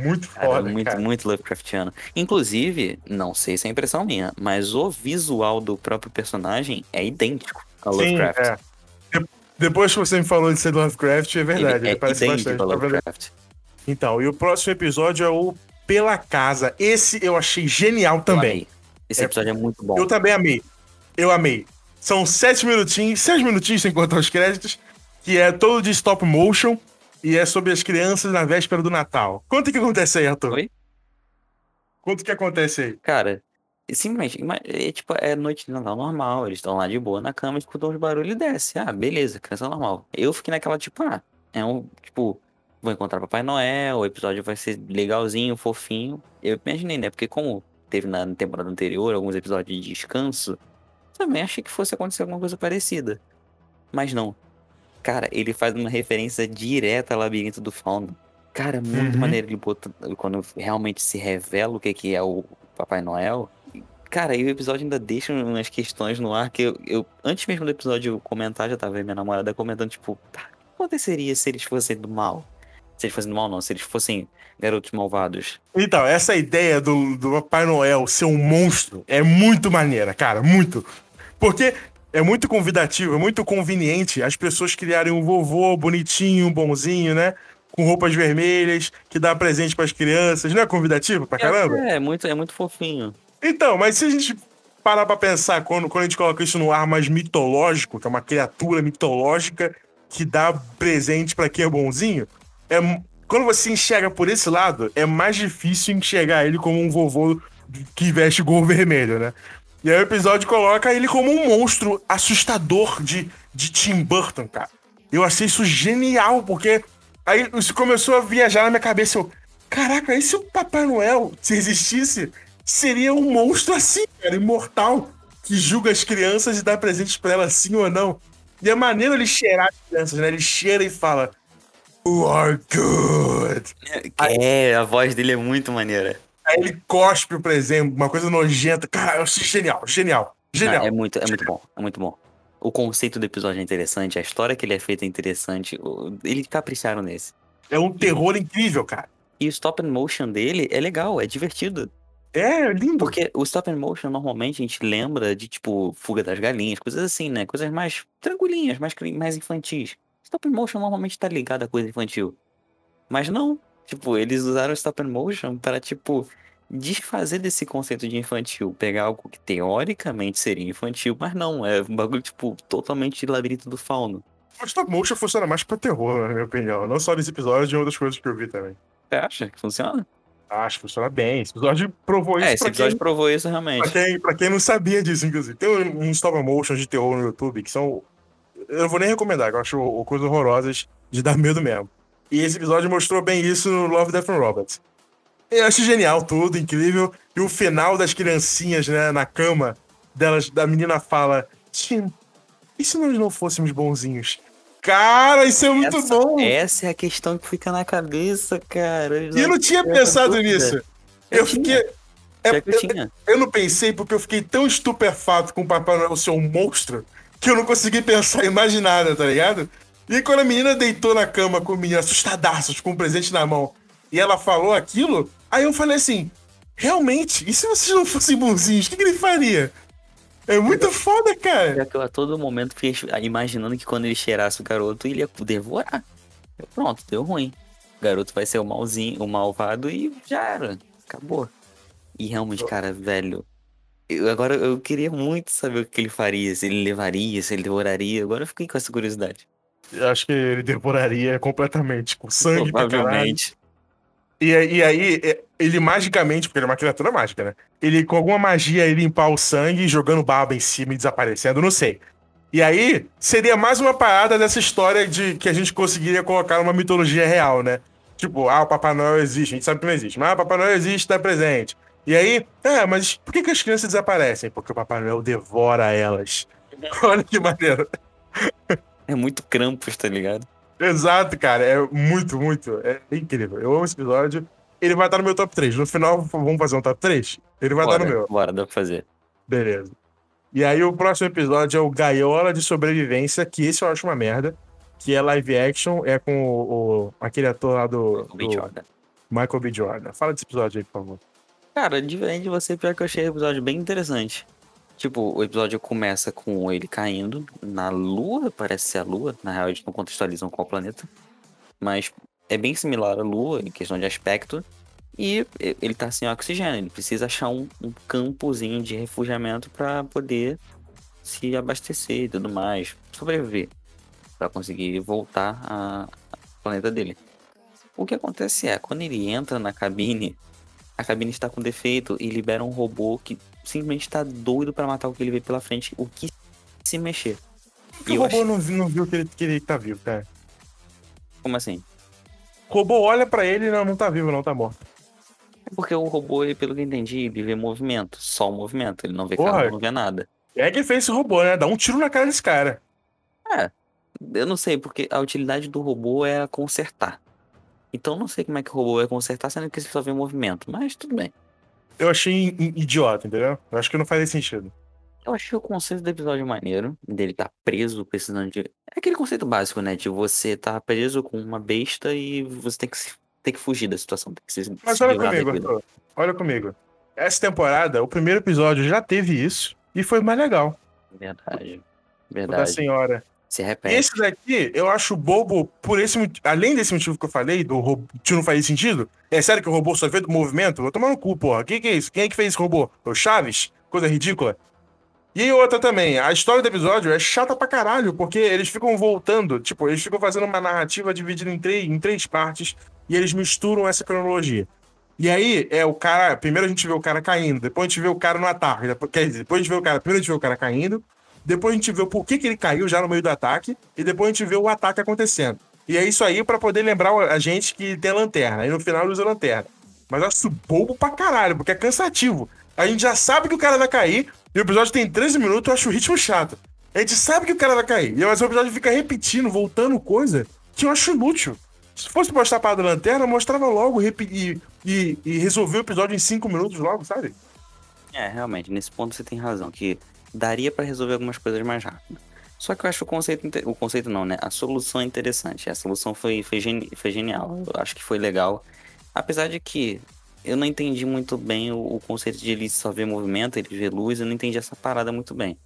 Muito Cara, foda, muito, cara. muito Lovecraftiano. Inclusive, não sei se é impressão minha, mas o visual do próprio personagem é idêntico ao Sim, Lovecraft. é. De- Depois que você me falou de ser Lovecraft, é verdade, ele, Ele é parece bastante. Tá? Lovecraft. Então, e o próximo episódio é o Pela Casa. Esse eu achei genial também. Esse É- episódio é muito bom. Eu também amei. Eu amei. São sete minutinhos, seis minutinhos sem contar os créditos, que é todo de stop motion e é sobre as crianças na véspera do Natal. Conta o que acontece aí, Arthur. Oi? Conta o que acontece aí. Cara, simplesmente, é tipo, é noite de Natal normal, eles estão lá de boa na cama, escutam os barulhos e desce. Ah, beleza, criança normal. Eu fiquei naquela, tipo, ah, é um, tipo, vou encontrar Papai Noel, o episódio vai ser legalzinho, fofinho. Eu imaginei, né? Porque como teve na temporada anterior alguns episódios de descanso, também achei que fosse acontecer alguma coisa parecida. Mas não. Cara, ele faz uma referência direta ao Labirinto do Fauno. Cara, muito Uhum. maneiro ele bota, quando realmente se revela o que, que é o Papai Noel. Cara, e o episódio ainda deixa umas questões no ar que eu, eu- antes mesmo do episódio comentar, já tava minha namorada comentando, tipo, tá, o que aconteceria se eles fossem do mal? Se eles fossem do mal, não, se eles fossem garotos malvados. Então, essa ideia do, do Papai Noel ser um monstro é muito maneira, cara, muito. Porque é muito convidativo, é muito conveniente as pessoas criarem um vovô bonitinho, bonzinho, né? Com roupas vermelhas, que dá presente pras crianças. Não é convidativo pra caramba? É, é muito, é muito fofinho. Então, mas se a gente parar pra pensar, quando, quando a gente coloca isso no ar mais mitológico, que é uma criatura mitológica que dá presente pra quem é bonzinho, é, quando você enxerga por esse lado, é mais difícil enxergar ele como um vovô que veste gol vermelho, né? E aí o episódio coloca ele como um monstro assustador de, de Tim Burton, cara. Eu achei isso genial, porque aí isso começou a viajar na minha cabeça. Eu, caraca, e se o Papai Noel, se existisse, seria um monstro assim, cara, imortal, que julga as crianças e dá presentes pra elas sim ou não. E é maneiro ele cheirar as crianças, né? Ele cheira e fala: You are good. É, a voz dele é muito maneira. Aí ele cospe o presente, uma coisa nojenta. Cara, eu achei genial, genial, genial. Ah, é muito, é muito bom, é muito bom. O conceito do episódio é interessante, a história que ele é feita é interessante. Eles capricharam nesse. É um terror incrível, cara. E o stop and motion dele é legal, é divertido. É lindo. Porque o stop and motion normalmente a gente lembra de tipo Fuga das Galinhas, coisas assim, né? Coisas mais tranquilinhas, mais, mais infantis. Stop motion normalmente tá ligado a coisa infantil. Mas não. Tipo, eles usaram o stop motion para, tipo, desfazer desse conceito de infantil. Pegar algo que teoricamente seria infantil, mas não. É um bagulho, tipo, totalmente labirinto do fauno. O stop motion funciona mais pra terror, na minha opinião. Não só nesse episódio, de outras coisas que eu vi também. Você acha que funciona? Acho que funciona bem. Esse episódio provou isso É, esse pra, episódio quem, provou isso pra, realmente. quem, pra quem não sabia disso, inclusive. Tem um, um stop motion de terror no YouTube que são. Eu não vou nem recomendar, que eu acho o- coisas horrorosas de dar medo mesmo. E esse episódio mostrou bem isso no Love, Death and Robots. Eu acho genial tudo, incrível. E o final das criancinhas, né, na cama, delas, da menina fala: Tim, e se nós não fôssemos bonzinhos? Cara, isso é muito essa, bom! essa é a questão que fica na cabeça, cara. E eu não tinha Eu pensado nisso. Eu Eu, fiquei. é- eu eu-. Eu não pensei porque eu fiquei tão estupefato com o Papai Noel ser um monstro que eu não consegui pensar em mais nada, tá ligado? E quando a menina deitou na cama com o menino assustadaço, com um presente na mão, e ela falou aquilo, aí eu falei assim: realmente, e se vocês não fossem bonzinhos, o que, que ele faria? É muito foda, cara. Já que eu a todo momento fiquei imaginando que quando ele cheirasse o garoto, ele ia devorar. Eu, Pronto, deu ruim. O garoto vai ser o malzinho, o malvado e já era. Acabou. E realmente, cara, velho. Eu, agora eu queria muito saber o que ele faria, se ele levaria, se ele devoraria. Agora eu fiquei com essa curiosidade. Eu acho que ele devoraria completamente, com sangue. Provavelmente. E, aí- e aí, é, ele magicamente, porque ele é uma criatura mágica, né? Ele, com alguma magia, ele limpar o sangue, jogando baba em cima e desaparecendo, não sei. E aí, seria mais uma parada dessa história de que a gente conseguiria colocar numa mitologia real, né? Tipo, ah, o Papai Noel existe, a gente sabe que não existe, mas ah, o Papai Noel existe, tá presente. E aí, é, mas por que, que as crianças desaparecem? Porque o Papai Noel devora elas. Olha que maneiro. É muito Krampus, tá ligado? Exato, cara. É muito, muito. É incrível. Eu amo esse episódio. Ele vai estar no meu top 3. No final, vamos fazer um top 3? Ele vai bora, estar no meu. Bora, dá pra fazer. Beleza. E aí, o próximo episódio é o Gaiola de Sobrevivência, que esse eu acho uma merda. Que é live action, é com o, o aquele ator lá do. Michael B. do Jordan. Michael B. Jordan. Fala desse episódio aí, por favor. Cara, diferente de você, pior que eu achei o episódio bem interessante. Tipo, o episódio começa com ele caindo na Lua, parece ser a Lua. Na real, eles não contextualizam qual planeta. Mas é bem similar à Lua, em questão de aspecto. E ele tá sem oxigênio, ele precisa achar um, um campozinho de refugiamento para poder se abastecer e tudo mais, sobreviver, para conseguir voltar ao planeta dele. O que acontece é, quando ele entra na cabine, a cabine está com defeito e libera um robô que simplesmente está doido para matar o que ele vê pela frente, o que se mexer. Que o robô achei... não, não viu que ele, que ele tá vivo, cara? Como assim? O robô olha para ele e não, não tá vivo, não, tá morto. É porque o robô, ele, pelo que eu entendi, ele vê movimento, só o movimento, ele não vê cara, não vê nada. É que fez esse robô, né? Dá um tiro na cara desse cara. É, eu não sei, porque a utilidade do robô é consertar. Então não sei como é que o robô vai consertar, sendo que ele só vê movimento, mas tudo bem. Eu achei idiota, entendeu? Eu acho que não faz sentido. Eu achei o conceito do episódio maneiro, dele tá preso, precisando de. É aquele conceito básico, né? De você tá preso com uma besta e você tem que se tem que fugir da situação. Tem que se, Mas olha comigo, Arthur. Olha comigo. Essa temporada, o primeiro episódio já teve isso e foi mais legal. Verdade. Verdade. Da senhora. Se repete. Esse daqui eu acho bobo por esse Além desse motivo que eu falei, do robô que não faz sentido. É sério que o robô só fez do movimento? Vou tomar no cu, porra. O que, que é isso? Quem é que fez esse robô? O Chaves? Coisa ridícula. E outra também, a história do episódio é chata pra caralho, porque eles ficam voltando, tipo, eles ficam fazendo uma narrativa dividida em três, em três partes, e eles misturam essa cronologia. E aí, é o cara. Primeiro a gente vê o cara caindo, depois a gente vê o cara no ataque. Depois, quer dizer, depois a gente vê o cara. Primeiro a gente vê o cara caindo, depois a gente vê o porquê que ele caiu já no meio do ataque, e depois a gente vê o ataque acontecendo. E é isso aí para poder lembrar a gente que tem lanterna. E no final usa lanterna. Mas eu acho bobo pra caralho, porque é cansativo. A gente já sabe que o cara vai cair, e o episódio tem 13 minutos, eu acho o ritmo chato. A gente sabe que o cara vai cair, e o episódio fica repetindo, voltando coisa que eu acho inútil. Se fosse mostrar a parada da lanterna, mostrava logo e, e, e o episódio em cinco minutos logo, sabe? É, realmente, nesse ponto você tem razão, que daria para resolver algumas coisas mais rápido. Só que eu acho o conceito, o conceito não, né? A solução é interessante. A solução foi, foi, geni foi genial. Eu acho que foi legal. Apesar de que eu não entendi muito bem o, o conceito de ele só ver movimento, ele ver luz, eu não entendi essa parada muito bem.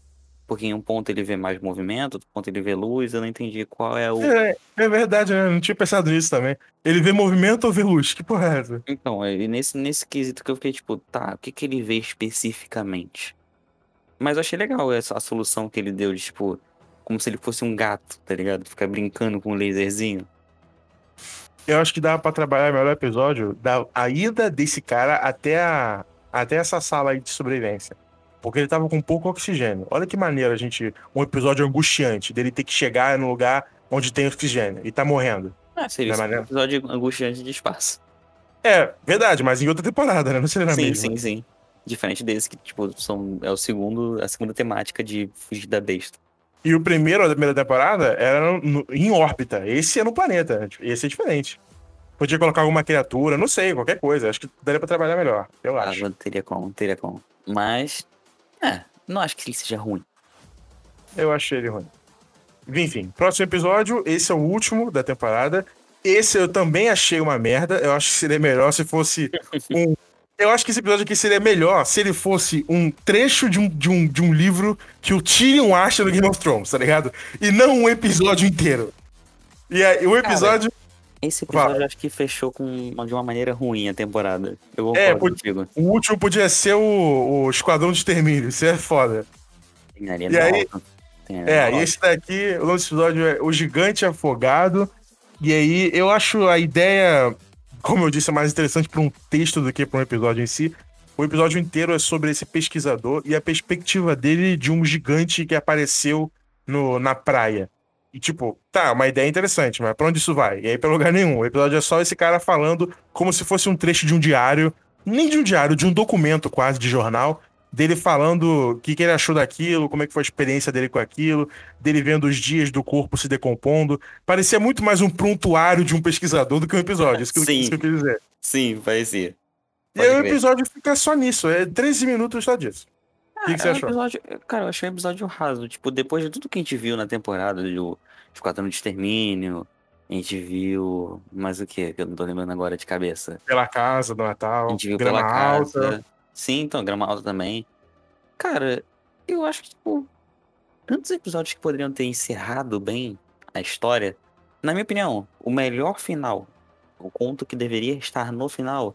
Porque em um ponto ele vê mais movimento, outro ponto ele vê luz, eu não entendi qual é o. É, é verdade, né? Não tinha pensado nisso também. Ele vê movimento ou vê luz? Que porra é essa? Então, é nesse, nesse quesito que eu fiquei tipo, tá, o que, que ele vê especificamente? Mas eu achei legal essa a solução que ele deu, de, tipo, como se ele fosse um gato, tá ligado? Ficar brincando com um laserzinho. Eu acho que dava pra trabalhar melhor o episódio da a ida desse cara até, a, até essa sala aí de sobrevivência. Porque ele tava com pouco oxigênio. Olha que maneiro a gente. Um episódio angustiante dele ter que chegar no lugar onde tem oxigênio e tá morrendo. Ah, seria é um episódio angustiante de espaço. É, verdade, mas em outra temporada, né? Não seria na sim, mesma. Sim, sim, sim. Diferente desse que, tipo, são, é o segundo, a segunda temática de fugir da besta. E o primeiro da primeira temporada era no, em órbita. Esse é no planeta. Esse é diferente. Podia colocar alguma criatura, não sei, qualquer coisa. Acho que daria pra trabalhar melhor, eu ah, acho. Não teria como, teria como. Mas é, não acho que ele seja ruim. Eu achei ele ruim. Enfim, próximo episódio, esse é o último da temporada. Esse eu também achei uma merda. Eu acho que seria melhor se fosse um. Eu acho que esse episódio aqui seria melhor se ele fosse um trecho de um, de um, de um livro que o Tyrion acha no Game of Thrones, tá ligado? E não um episódio inteiro. E aí, o episódio. Cara, esse episódio acho que fechou com, de uma maneira ruim a temporada. Eu é, contigo. O último podia ser o, o Esquadrão de Extermínio, isso é foda. e aí, é, e esse daqui, o nosso episódio é O Gigante Afogado. E aí, eu acho a ideia, como eu disse, é mais interessante para um texto do que para um episódio em si. O episódio inteiro é sobre esse pesquisador e a perspectiva dele de um gigante que apareceu no, na praia. E tipo, tá, uma ideia interessante, mas pra onde isso vai? E aí pra lugar nenhum. O episódio é só esse cara falando como se fosse um trecho de um diário, nem de um diário, de um documento quase de jornal, dele falando o que, que ele achou daquilo, como é que foi a experiência dele com aquilo, dele vendo os dias do corpo se decompondo. Parecia muito mais um prontuário de um pesquisador do que um episódio. Isso que, Sim. isso que eu quis dizer. Sim, parecia. E aí o episódio fica só nisso, é 13 minutos só disso. O que, que você é um achou? episódio, cara, eu achei um episódio raso. Tipo, depois de tudo que a gente viu na temporada do Esquadrão de Extermínio, a gente viu. Mais o que? Que eu não tô lembrando agora de cabeça. Pela casa do A Natal, gente viu pela casa. alta. Sim, então, grama alta também. Cara, eu acho que, tipo, tantos episódios que poderiam ter encerrado bem a história. Na minha opinião, o melhor final, o conto que deveria estar no final,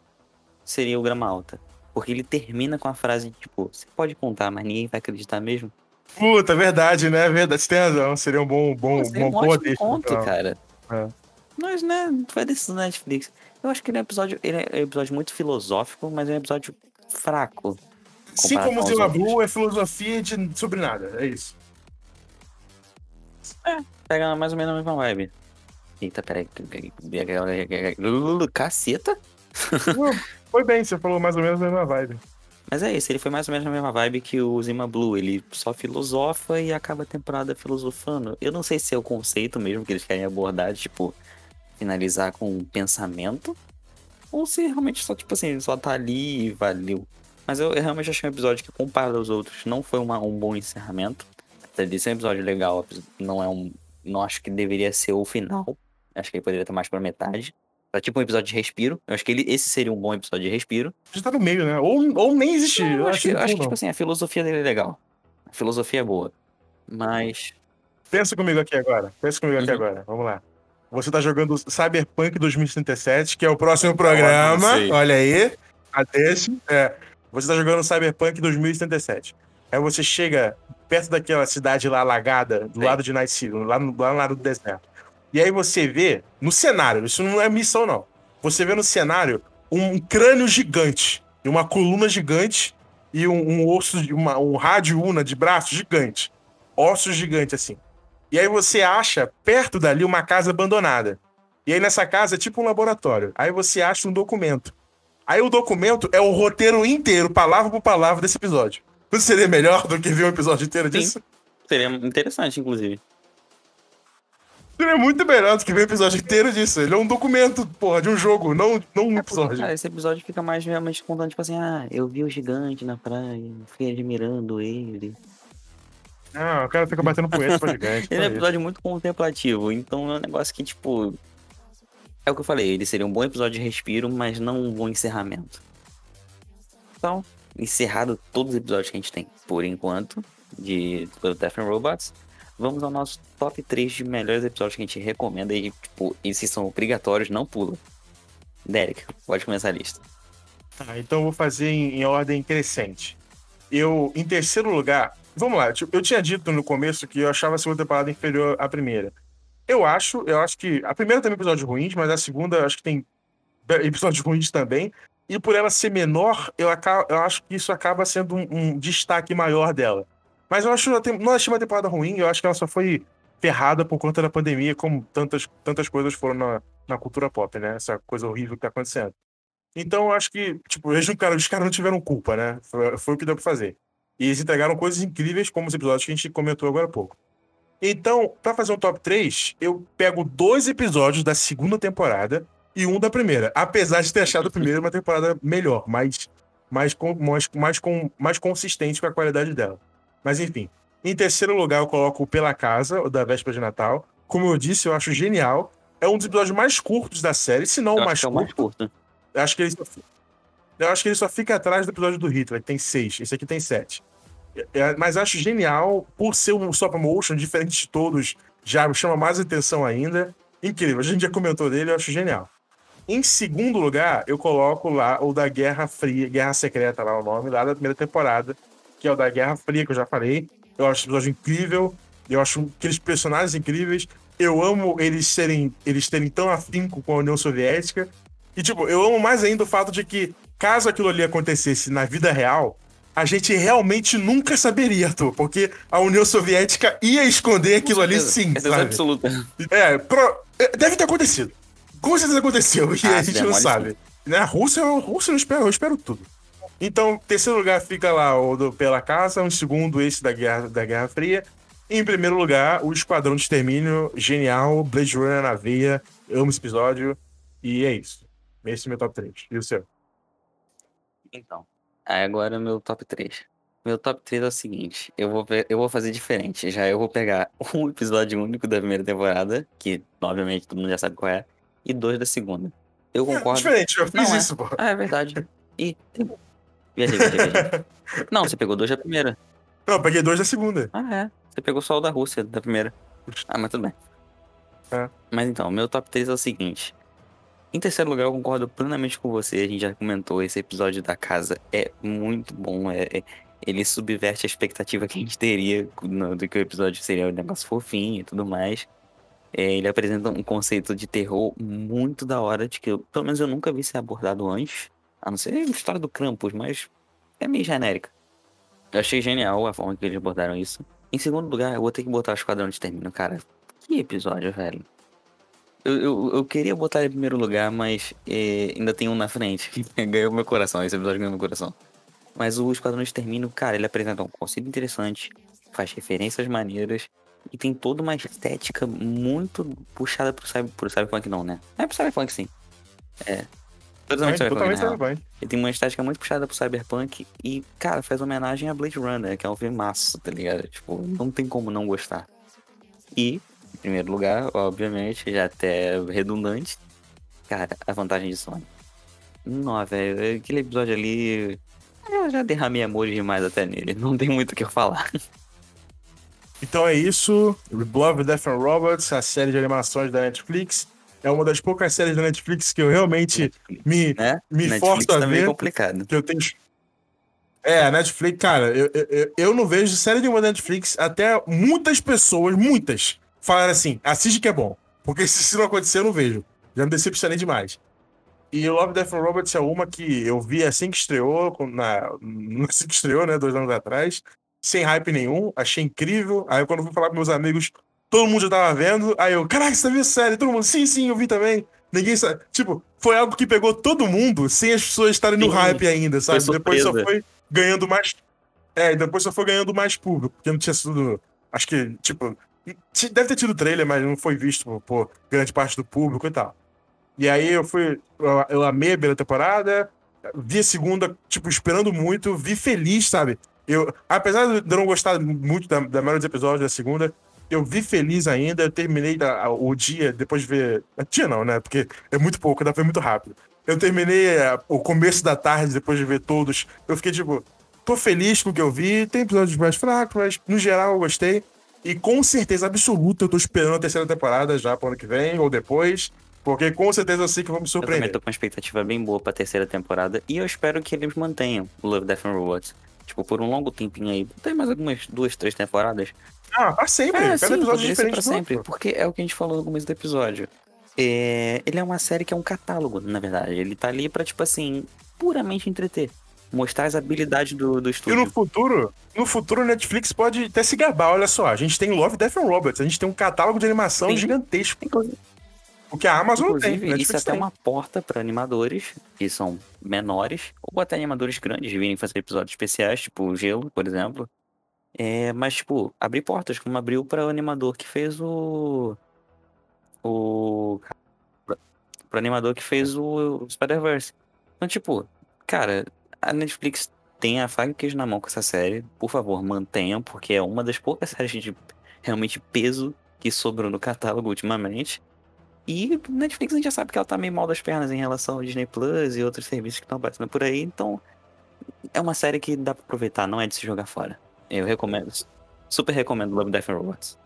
seria o Grama Alta. Porque ele termina com a frase, tipo, você pode contar, mas ninguém vai acreditar mesmo. Puta, verdade, né? Verdade, você tem razão. Seria um bom, bom, Pô, seria bom um boa ótimo deixa conto, final. cara. É. Mas, né, vai decisão da Netflix. Eu acho que ele é um episódio, ele é um episódio muito filosófico, mas é um episódio fraco. Assim comparado como com o. Blue é filosofia de sobre nada, é isso. Pega mais ou menos a mesma vibe. Eita, peraí. Caceta? Uh, Foi bem, você falou mais ou menos a mesma vibe. Mas é isso, ele foi mais ou menos na mesma vibe que o Zima Blue. Ele só filosofa e acaba a temporada filosofando. Eu não sei se é o conceito mesmo que eles querem abordar, tipo, finalizar com um pensamento. Ou se realmente só, tipo assim, só tá ali e valeu. Mas eu, eu realmente achei um episódio que, comparado aos outros, não foi uma- um bom encerramento. Apesar de ser um episódio legal, não é um. Não acho que deveria ser o final. Acho que ele poderia estar mais pra metade. Pra tipo um episódio de respiro. Eu acho que ele, esse seria um bom episódio de respiro. Já tá no meio, né? Ou, ou nem existe. Eu acho, que, eu acho que, tipo assim, a filosofia dele é legal. A filosofia é boa. Mas. Pensa comigo aqui agora. Pensa comigo aqui Uhum. agora. Vamos lá. Você tá jogando Cyberpunk 2077, que é o próximo programa. Olha aí. Ateste. É. Você tá jogando Cyberpunk 2077. Aí você chega perto daquela cidade lá alagada, do Sei. lado de Night City, lá no, lá no lado do deserto. E aí você vê, no cenário, isso não é missão, não. Você vê no cenário um crânio gigante, e uma coluna gigante, e um, um osso, de- uma, um rádio una de braço gigante. Ossos gigantes, assim. E aí você acha, perto dali, uma casa abandonada. E aí nessa casa é tipo um laboratório. Aí você acha um documento. Aí o documento é o roteiro inteiro, palavra por palavra, desse episódio. Não seria melhor do que ver um episódio inteiro Sim. disso? Seria interessante, inclusive. Seria muito melhor do que ver um episódio inteiro disso. Ele é um documento, porra, de um jogo, não, não um É porque, episódio. cara, esse episódio fica mais realmente contando, tipo assim, ah, eu vi o gigante na praia, fiquei admirando ele. Ah, o cara fica batendo poeta pra gigante. Ele é um episódio muito contemplativo, então é um negócio que, tipo. É o que eu falei, ele seria um bom episódio de respiro, mas não um bom encerramento. Então, encerrado todos os episódios que a gente tem, por enquanto, de do Death and Robots, vamos ao nosso top 3 de melhores episódios que a gente recomenda e, tipo, esses são obrigatórios, não pula. Derek, pode começar a lista. Tá, então eu vou fazer em, em ordem crescente. Eu, em terceiro lugar, vamos lá, tipo, eu tinha dito no começo que eu achava a segunda temporada inferior à primeira. Eu acho, eu acho que a primeira tem episódios ruins, mas a segunda acho que tem episódios ruins também. E por ela ser menor, eu, aca- eu acho que isso acaba sendo um, um destaque maior dela. Mas eu acho, não achei uma temporada ruim, eu acho que ela só foi ferrada por conta da pandemia, como tantas, tantas coisas foram na, na cultura pop, né? Essa coisa horrível que tá acontecendo. Então eu acho que, tipo, eles cara, os caras não tiveram culpa, né? Foi, foi o que deu pra fazer. E eles entregaram coisas incríveis, como os episódios que a gente comentou agora há pouco. Então, pra fazer um top 3, eu pego dois episódios da segunda temporada e um da primeira. Apesar de ter achado a primeira uma temporada melhor, mais, mais, mais, mais, com, mais consistente com a qualidade dela. Mas enfim. Em terceiro lugar, eu coloco o Pela Casa, o da véspera de Natal. Como eu disse, eu acho genial. É um dos episódios mais curtos da série, se não o mais é o curto. mais curto. Eu acho que ele eu acho que ele só fica atrás do episódio do Hitler, que tem seis. Esse aqui tem sete. É, mas acho genial, por ser um stop motion, diferente de todos, já chama mais atenção ainda. Incrível, a gente já comentou dele, eu acho genial. Em segundo lugar, eu coloco lá o da Guerra Fria, Guerra Secreta, lá o nome, lá da primeira temporada, que é o da Guerra Fria, que eu já falei. Eu acho esse episódio incrível, eu acho aqueles personagens incríveis. Eu amo eles serem, eles terem tão afinco com a União Soviética. E, tipo, eu amo mais ainda o fato de que, caso aquilo ali acontecesse na vida real, a gente realmente nunca saberia, Arthur, porque a União Soviética ia esconder aquilo ali sim, Certeza sabe? absoluta. É, pro- é, deve ter acontecido. Com certeza aconteceu, e Ah, a gente der não sabe. Né? A Rússia, a Rússia eu espero, eu espero tudo. Então, terceiro lugar fica lá o do Pela Casa, em segundo esse da Guerra, da Guerra Fria. E em primeiro lugar, o Esquadrão de Extermínio, genial, Blade Runner na veia, amo esse episódio. E é isso. Esse é o meu top 3. E o seu? Então, agora meu top 3. Meu top 3 é o seguinte, eu vou, eu vou fazer diferente. Já eu vou pegar um episódio único da primeira temporada, que obviamente todo mundo já sabe qual é, e dois da segunda. Eu concordo. Diferente, eu fiz Não, é. isso, pô. Ah, é verdade. Tem- viajei, viajei, viajei. Não, você pegou dois da primeira. Não, eu peguei dois da segunda. Ah, é. Você pegou só o da Rússia, da primeira. Ah, mas tudo bem. É. Mas então, meu top 3 é o seguinte. Em terceiro lugar, eu concordo plenamente com você. A gente já comentou, esse episódio da casa é muito bom. É, é- ele subverte a expectativa que a gente teria no- do que o episódio seria um negócio fofinho e tudo mais. É, ele apresenta um conceito de terror muito da hora, de que eu- pelo menos eu nunca vi ser abordado antes. A não ser a história do Krampus, mas é meio genérica. Eu achei genial a forma que eles abordaram isso. Em segundo lugar, eu vou ter que botar o Esquadrão de Extermínio, cara. Que episódio, velho. Eu, eu, eu queria botar ele em primeiro lugar, mas eh, ainda tem um na frente. que ganhou meu coração, esse episódio ganhou meu coração. Mas o Esquadrão de Extermínio, cara, ele apresenta um conceito interessante, faz referências maneiras e tem toda uma estética muito puxada pro, cyber, pro cyberpunk, não, né? É pro cyberpunk, sim. É. Totalmente cyberpunk, Totalmente cyberpunk. Ele tem uma estética muito puxada pro Cyberpunk e, cara, faz homenagem a Blade Runner, que é um filme massa, tá ligado? Tipo, não tem como não gostar. E, primeiro lugar, obviamente, já até redundante, cara, a vantagem de Sony. Não, velho, aquele episódio ali. Eu já derramei amor demais até nele, não tem muito o que eu falar. Então é isso. Love, Death and Robots, a série de animações da Netflix. É uma das poucas séries da Netflix que eu realmente me, Né? me Netflix forço a tá ver. complicado. Que eu tenho. É, a Netflix, cara, eu, eu- eu, eu não vejo série nenhuma da Netflix até muitas pessoas, muitas, falaram assim: assiste que é bom. Porque se isso não acontecer, eu não vejo. Já me decepcionei demais. E Love, Death and Robots é uma que eu vi assim que estreou, na, assim que estreou, né, dois anos atrás, sem hype nenhum, achei incrível. Aí quando eu fui falar com meus amigos, todo mundo já tava vendo. Aí eu, caraca, você viu a série? Todo mundo, sim, sim, eu vi também. Ninguém sabe. Tipo, foi algo que pegou todo mundo sem as pessoas estarem no Sim, hype ainda, sabe? Depois só foi ganhando mais. É, depois só foi ganhando mais público, porque não tinha sido. Acho que, tipo. Deve ter tido trailer, mas não foi visto por, grande parte do público e tal. E aí eu fui. Eu, amei a primeira temporada, vi a segunda, tipo, esperando muito, vi feliz, sabe? Eu, apesar de eu não gostar muito da, da maioria dos episódios da segunda, eu vi feliz ainda, eu terminei da- o dia depois de ver. Dia não, né? Porque é muito pouco, dá pra ver muito rápido. Eu terminei é, o começo da tarde depois de ver todos. Eu fiquei tipo, tô feliz com o que eu vi. Tem episódios mais fracos, mas no geral eu gostei. E com certeza absoluta eu tô esperando a terceira temporada já pro ano que vem ou depois. Porque com certeza eu sei que vão me Eu também surpreender. tô com uma expectativa bem boa pra terceira temporada e eu espero que eles mantenham o Love, Death and Robots. Tipo, por um longo tempinho aí. Tem mais algumas duas, três temporadas. Ah, pra sempre. É, Cada sim, episódio é diferente pra sempre. outro. Porque é o que a gente falou no começo do episódio. É, ele é uma série que é um catálogo, na verdade. Ele tá ali pra, tipo assim, puramente entreter. Mostrar as habilidades do, do E estúdio. no futuro, no futuro, Netflix pode até se gabar. Olha só, a gente tem Love, Death and Robots. A gente tem um catálogo de animação Sim. gigantesco. Inclusive, O que a Amazon não tem. inclusive, Netflix isso é até tem. uma porta pra animadores que são menores, ou até animadores grandes virem fazer episódios especiais, tipo o Gelo, por exemplo. É, mas, tipo, abrir portas, como abriu para o animador que fez o. O. Pro animador que fez o Spider-Verse. Então, tipo, cara, a Netflix tem a faca queijo na mão com essa série. Por favor, mantenham, porque é uma das poucas séries de realmente peso que sobrou no catálogo ultimamente. E Netflix a gente já sabe que ela tá meio mal das pernas em relação ao Disney Plus e outros serviços que estão aparecendo por aí, então é uma série que dá pra aproveitar, não é de se jogar fora. Eu recomendo, super recomendo Love, Death and Robots.